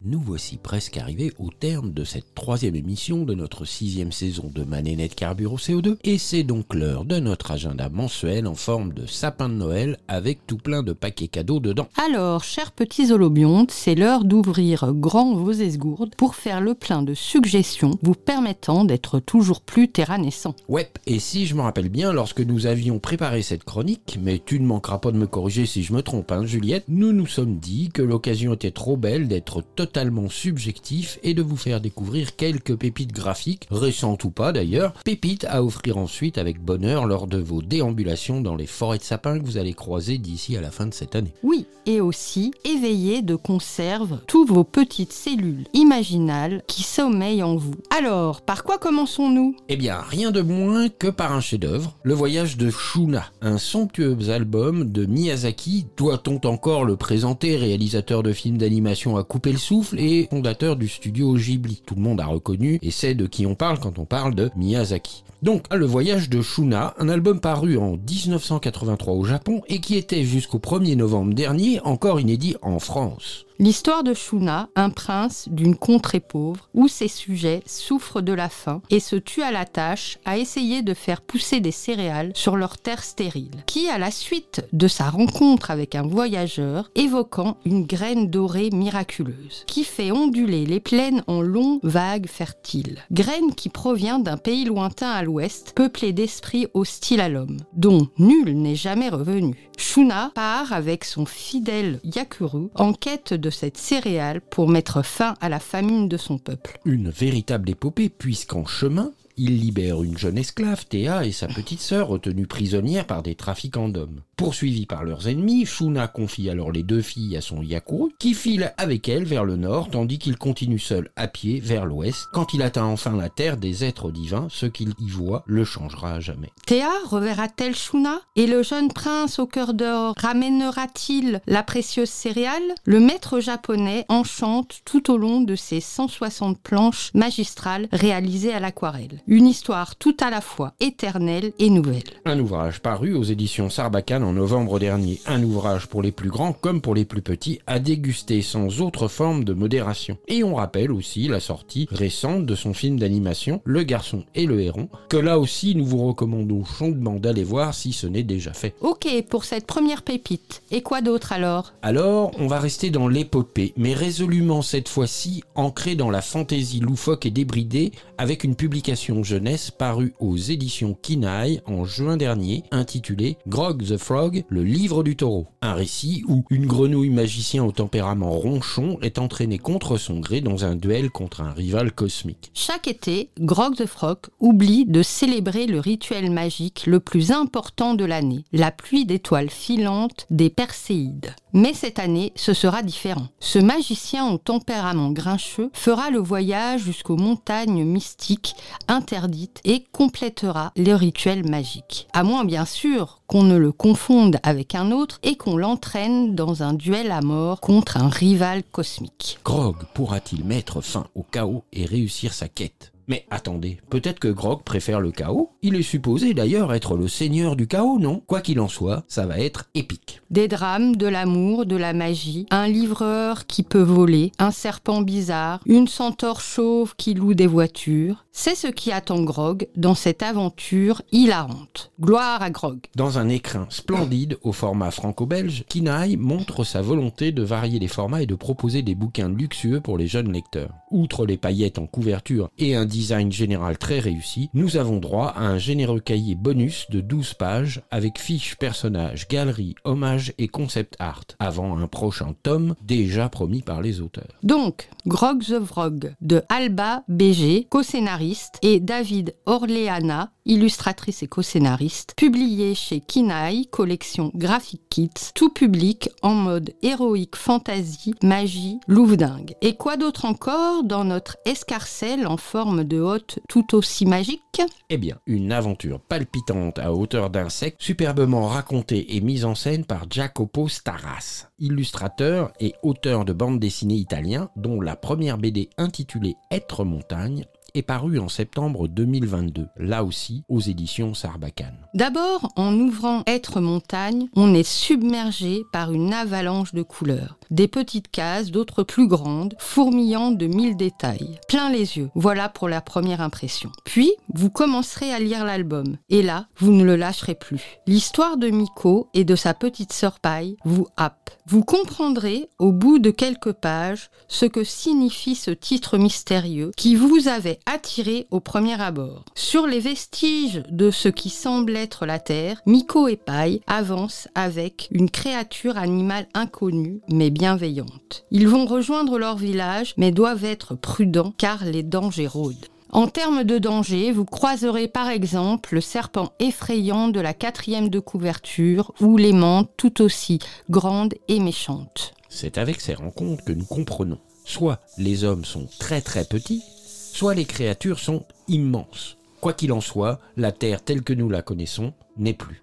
Nous voici presque arrivés au terme de cette troisième émission de notre sixième saison de Manénette Carbure au CO2 et c'est donc l'heure de notre agenda mensuel en forme de sapin de Noël avec tout plein de paquets cadeaux dedans. Alors, chers petits holobiontes, c'est l'heure d'ouvrir grand vos esgourdes pour faire le plein de suggestions vous permettant d'être toujours plus terranescent. Ouais, et si je me rappelle bien, lorsque nous avions préparé cette chronique, mais tu ne manqueras pas de me corriger si je me trompe, hein, Juliette, nous nous sommes dit que l'occasion était trop belle d'être totalement subjectif et de vous faire découvrir quelques pépites graphiques, récentes ou pas d'ailleurs, pépites à offrir ensuite avec bonheur lors de vos déambulations dans les forêts de sapins que vous allez croiser d'ici à la fin de cette année. Oui, et aussi éveiller de conserve tous vos petites cellules imaginales qui sommeillent en vous. Alors, par quoi commençons-nous? Eh bien, rien de moins que par un chef-d'œuvre, Le Voyage de Shuna, un somptueux album de Miyazaki. Doit-on encore le présenter, réalisateur de films d'animation à couper le souffle? Et fondateur du studio Ghibli. Tout le monde a reconnu et sait de qui on parle quand on parle de Miyazaki. Donc, Le Voyage de Shuna, un album paru en 1983 au Japon et qui était jusqu'au 1er novembre dernier encore inédit en France. L'histoire de Shuna, un prince d'une contrée pauvre, où ses sujets souffrent de la faim et se tuent à la tâche à essayer de faire pousser des céréales sur leurs terres stériles, qui, à la suite de sa rencontre avec un voyageur évoquant une graine dorée miraculeuse, qui fait onduler les plaines en longs vagues fertiles. Graine qui provient d'un pays lointain à l'ouest, peuplé d'esprits hostiles à l'homme, dont nul n'est jamais revenu. Shuna part avec son fidèle Yakuru en quête de cette céréale pour mettre fin à la famine de son peuple. Une véritable épopée, puisqu'en chemin, il libère une jeune esclave, Théa, et sa petite sœur, retenues prisonnières par des trafiquants d'hommes. Poursuivis par leurs ennemis, Shuna confie alors les deux filles à son Yakuru, qui file avec elle vers le nord, tandis qu'il continue seul à pied vers l'ouest. Quand il atteint enfin la terre des êtres divins, ce qu'il y voit le changera à jamais. Théa reverra-t-elle Shuna? Et le jeune prince au cœur d'or ramènera-t-il la précieuse céréale? Le maître japonais enchante tout au long de ses 160 planches magistrales réalisées à l'aquarelle. Une histoire tout à la fois éternelle et nouvelle. Un ouvrage paru aux éditions Sarbacane en novembre dernier. Un ouvrage pour les plus grands comme pour les plus petits à déguster sans autre forme de modération. Et on rappelle aussi la sortie récente de son film d'animation Le garçon et le héron, que là aussi nous vous recommandons chaudement d'aller voir si ce n'est déjà fait. Ok pour cette première pépite. Et quoi d'autre alors? Alors, on va rester dans l'épopée, mais résolument cette fois-ci ancrée dans la fantaisie loufoque et débridée avec une publication jeunesse parue aux éditions Kinaï en juin dernier, intitulée Grog the Frog, le livre du taureau. Un récit où une grenouille magicien au tempérament ronchon est entraînée contre son gré dans un duel contre un rival cosmique. Chaque été, Grog the Frog oublie de célébrer le rituel magique le plus important de l'année, la pluie d'étoiles filantes des Perséides. Mais cette année, ce sera différent. Ce magicien au tempérament grincheux fera le voyage jusqu'aux montagnes mystiques interdites et complétera le rituel magique. À moins bien sûr qu'on ne le confonde avec un autre et qu'on l'entraîne dans un duel à mort contre un rival cosmique. Grog pourra-t-il mettre fin au chaos et réussir sa quête? Mais attendez, peut-être que Grog préfère le chaos? Il est supposé d'ailleurs être le seigneur du chaos, non? Quoi qu'il en soit, ça va être épique. Des drames, de l'amour, de la magie, un livreur qui peut voler, un serpent bizarre, une centaure chauve qui loue des voitures. C'est ce qui attend Grog dans cette aventure hilarante. Gloire à Grog. Dans un écrin splendide au format franco-belge, Kinaï montre sa volonté de varier les formats et de proposer des bouquins luxueux pour les jeunes lecteurs. Outre les paillettes en couverture et un design général très réussi, nous avons droit à un généreux cahier bonus de 12 pages avec fiches, personnages, galeries, hommages et concept art, avant un prochain tome déjà promis par les auteurs. Donc, Grog the Frog de Alba BG, co-scénariste, et David Orleana, illustratrice et co-scénariste, publié chez Kinaï, collection Graphic Kits, tout public en mode héroïque, fantasy, magie, louvdingue. Et quoi d'autre encore dans notre escarcelle en forme de hôte tout aussi magique? Eh bien, une aventure palpitante à hauteur d'insectes, superbement racontée et mise en scène par Jacopo Staras, illustrateur et auteur de bande dessinée italien, dont la première BD intitulée Être montagne est paru en septembre 2022, là aussi aux éditions Sarbacane. D'abord, en ouvrant Être montagne, on est submergé par une avalanche de couleurs. Des petites cases, d'autres plus grandes, fourmillant de mille détails. Plein les yeux. Voilà pour la première impression. Puis, vous commencerez à lire l'album. Et là, vous ne le lâcherez plus. L'histoire de Miko et de sa petite sœur Paille vous happe. Vous comprendrez, au bout de quelques pages, ce que signifie ce titre mystérieux qui vous avait attiré au premier abord. Sur les vestiges de ce qui semble être la Terre, Miko et Paille avancent avec une créature animale inconnue mais bienveillante. Ils vont rejoindre leur village mais doivent être prudents car les dangers rôdent. En termes de danger, vous croiserez par exemple le serpent effrayant de la quatrième de couverture ou les mantes tout aussi grandes et méchantes. C'est avec ces rencontres que nous comprenons. Soit les hommes sont très très petits, soit les créatures sont immenses. Quoi qu'il en soit, la Terre telle que nous la connaissons n'est plus.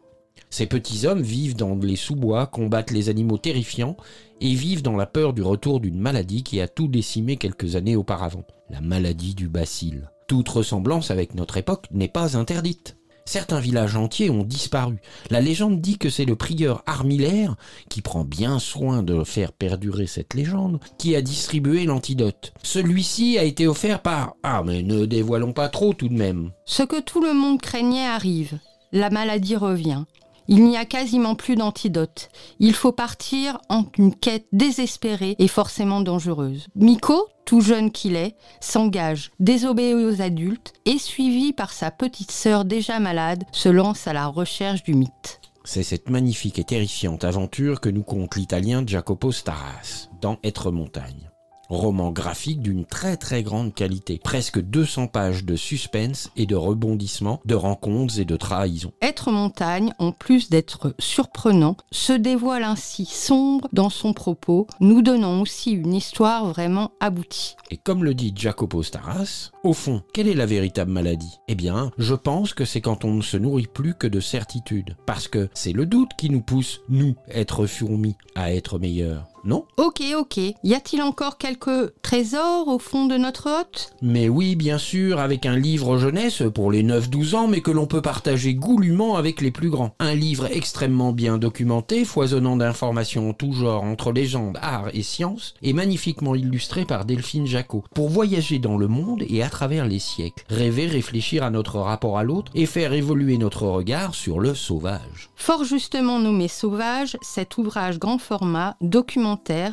Ces petits hommes vivent dans les sous-bois, combattent les animaux terrifiants et vivent dans la peur du retour d'une maladie qui a tout décimé quelques années auparavant, la maladie du bacille. Toute ressemblance avec notre époque n'est pas interdite. Certains villages entiers ont disparu. La légende dit que c'est le prieur Armillaire, qui prend bien soin de faire perdurer cette légende, qui a distribué l'antidote. Celui-ci a été offert par... Ah mais ne dévoilons pas trop tout de même. Ce que tout le monde craignait arrive. La maladie revient. Il n'y a quasiment plus d'antidote. Il faut partir en une quête désespérée et forcément dangereuse. Miko, tout jeune qu'il est, s'engage, désobéit aux adultes et suivi par sa petite sœur déjà malade, se lance à la recherche du mythe. C'est cette magnifique et terrifiante aventure que nous conte l'italien Jacopo Staras dans Être montagne. Roman graphique d'une très très grande qualité. Presque 200 pages de suspense et de rebondissements, de rencontres et de trahisons. Être montagne, en plus d'être surprenant, se dévoile ainsi sombre dans son propos, nous donnant aussi une histoire vraiment aboutie. Et comme le dit Jacopo Staras, au fond, quelle est la véritable maladie? Eh bien, je pense que c'est quand on ne se nourrit plus que de certitude. Parce que c'est le doute qui nous pousse, nous, être fourmis, à être meilleurs. Non Ok, ok. Y a-t-il encore quelques trésors au fond de notre hôte Mais oui, bien sûr, avec un livre jeunesse pour les 9-12 ans, mais que l'on peut partager goulûment avec les plus grands. Un livre extrêmement bien documenté, foisonnant d'informations en tout genre entre légendes, art et sciences, et magnifiquement illustré par Delphine Jacot, pour voyager dans le monde et à travers les siècles, rêver, réfléchir à notre rapport à l'autre et faire évoluer notre regard sur le sauvage. Fort justement nommé Sauvage, cet ouvrage grand format,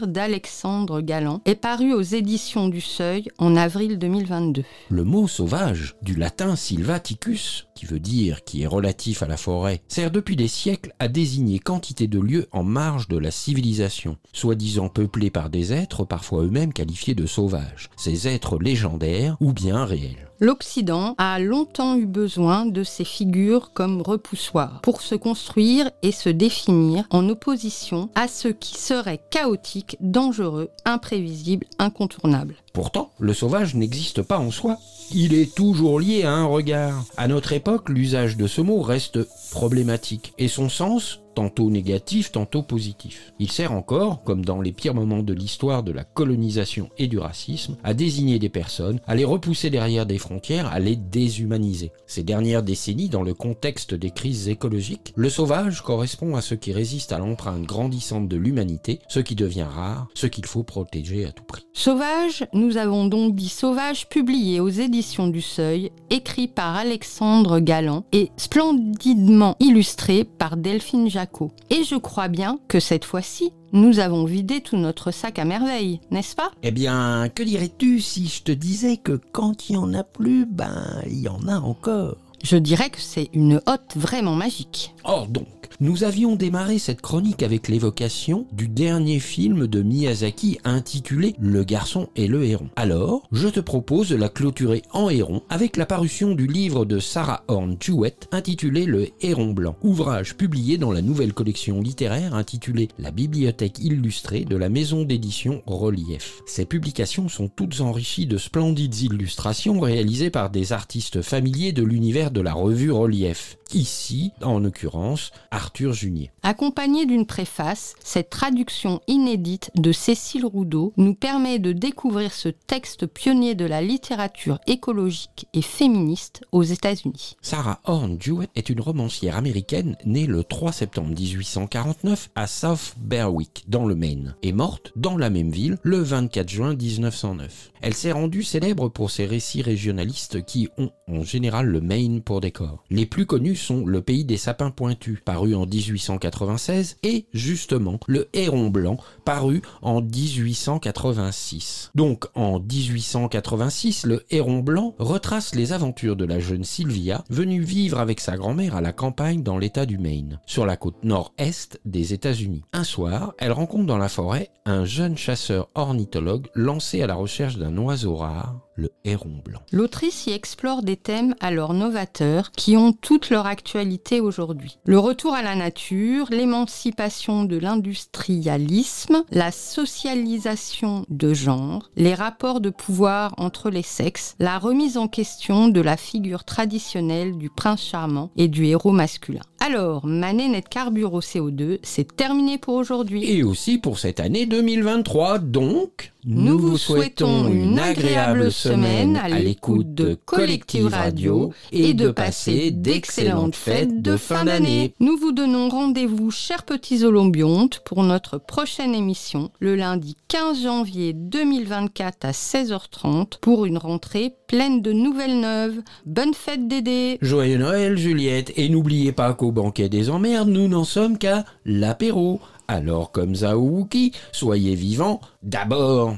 d'Alexandre Galland est paru aux éditions du Seuil en avril 2022. Le mot sauvage, du latin silvaticus, qui veut dire qui est relatif à la forêt, sert depuis des siècles à désigner quantité de lieux en marge de la civilisation, soi-disant peuplés par des êtres parfois eux-mêmes qualifiés de sauvages, ces êtres légendaires ou bien réels. L'Occident a longtemps eu besoin de ces figures comme repoussoirs pour se construire et se définir en opposition à ceux qui seraient chaotiques, dangereux, imprévisibles, incontournables. Pourtant, le sauvage n'existe pas en soi. Il est toujours lié à un regard. À notre époque, l'usage de ce mot reste problématique et son sens tantôt négatif, tantôt positif. Il sert encore, comme dans les pires moments de l'histoire de la colonisation et du racisme, à désigner des personnes, à les repousser derrière des frontières, à les déshumaniser. Ces dernières décennies, dans le contexte des crises écologiques, le sauvage correspond à ce qui résiste à l'empreinte grandissante de l'humanité, ce qui devient rare, ce qu'il faut protéger à tout prix. Sauvage, nous avons donc dit Sauvage, publié aux éditions du Seuil, écrit par Alexandre Galland et splendidement illustré par Delphine Jacques et je crois bien que cette fois-ci, nous avons vidé tout notre sac à merveille, n'est-ce pas? Eh bien, que dirais-tu si je te disais que quand il y en a plus, ben, il y en a encore? Je dirais que c'est une hotte vraiment magique. Or donc, nous avions démarré cette chronique avec l'évocation du dernier film de Miyazaki intitulé Le garçon et le héron. Alors, je te propose de la clôturer en héron avec la parution du livre de Sarah Horn Jewett intitulé Le héron blanc, ouvrage publié dans la nouvelle collection littéraire intitulée La bibliothèque illustrée de la maison d'édition Relief. Ces publications sont toutes enrichies de splendides illustrations réalisées par des artistes familiers de l'univers de la revue Relief. Ici, en l'occurrence, Arthur Junier. Accompagné d'une préface, cette traduction inédite de Cécile Roudot nous permet de découvrir ce texte pionnier de la littérature écologique et féministe aux États-Unis. Sarah Horn Jewett est une romancière américaine née le 3 septembre 1849 à South Berwick, dans le Maine, et morte dans la même ville le 24 juin 1909. Elle s'est rendue célèbre pour ses récits régionalistes qui ont en général le Maine pour décor. Les plus connus sont Le pays des sapins pointus, paru en 1896, et justement Le héron blanc, paru en 1886. Donc en 1886, Le héron blanc retrace les aventures de la jeune Sylvia, venue vivre avec sa grand-mère à la campagne dans l'état du Maine, sur la côte nord-est des États-Unis. Un soir, elle rencontre dans la forêt un jeune chasseur ornithologue lancé à la recherche d'un oiseau rare, le héron blanc. L'autrice y explore des thèmes alors novateurs qui ont toute leur actualité aujourd'hui. Le retour à la nature, l'émancipation de l'industrialisme, la socialisation de genre, les rapports de pouvoir entre les sexes, la remise en question de la figure traditionnelle du prince charmant et du héros masculin. Alors, Manet Net Carbure au CO2, c'est terminé pour aujourd'hui. Et aussi pour cette année 2023, donc, nous, vous souhaitons une agréable semaine semaine à l'écoute de Collective Radio et de passer d'excellentes fêtes de fin d'année. Nous vous donnons rendez-vous, chers petits olombiontes, pour notre prochaine émission le lundi 15 janvier 2024 à 16h30 pour une rentrée pleine de nouvelles neuves. Bonne fête Dédé Joyeux Noël Juliette et n'oubliez pas qu'au banquet des emmerdes, nous n'en sommes qu'à l'apéro. Alors comme Zaouki, soyez vivants d'abord.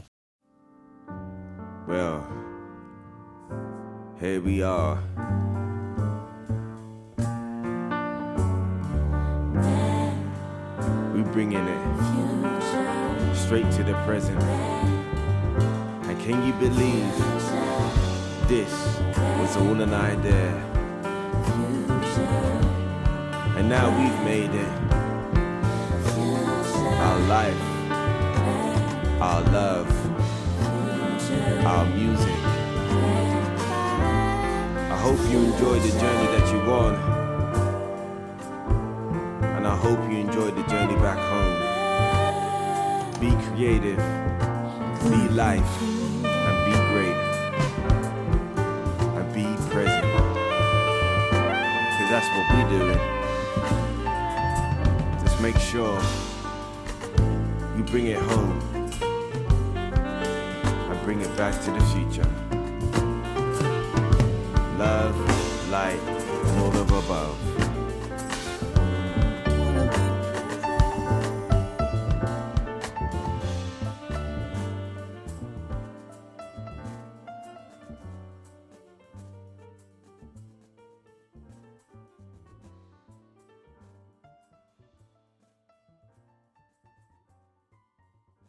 Well, here we are. We bringing it straight to the present. And can you believe this was all an idea? And now we've made it. Our life, our love, our music. I hope you enjoy the journey that you're on. And I hope you enjoy the journey back home. Be creative, be life, and be great. And be present. Cause that's what we're doing. Just make sure you bring it home bring it back to the future. Love, light, and all of above.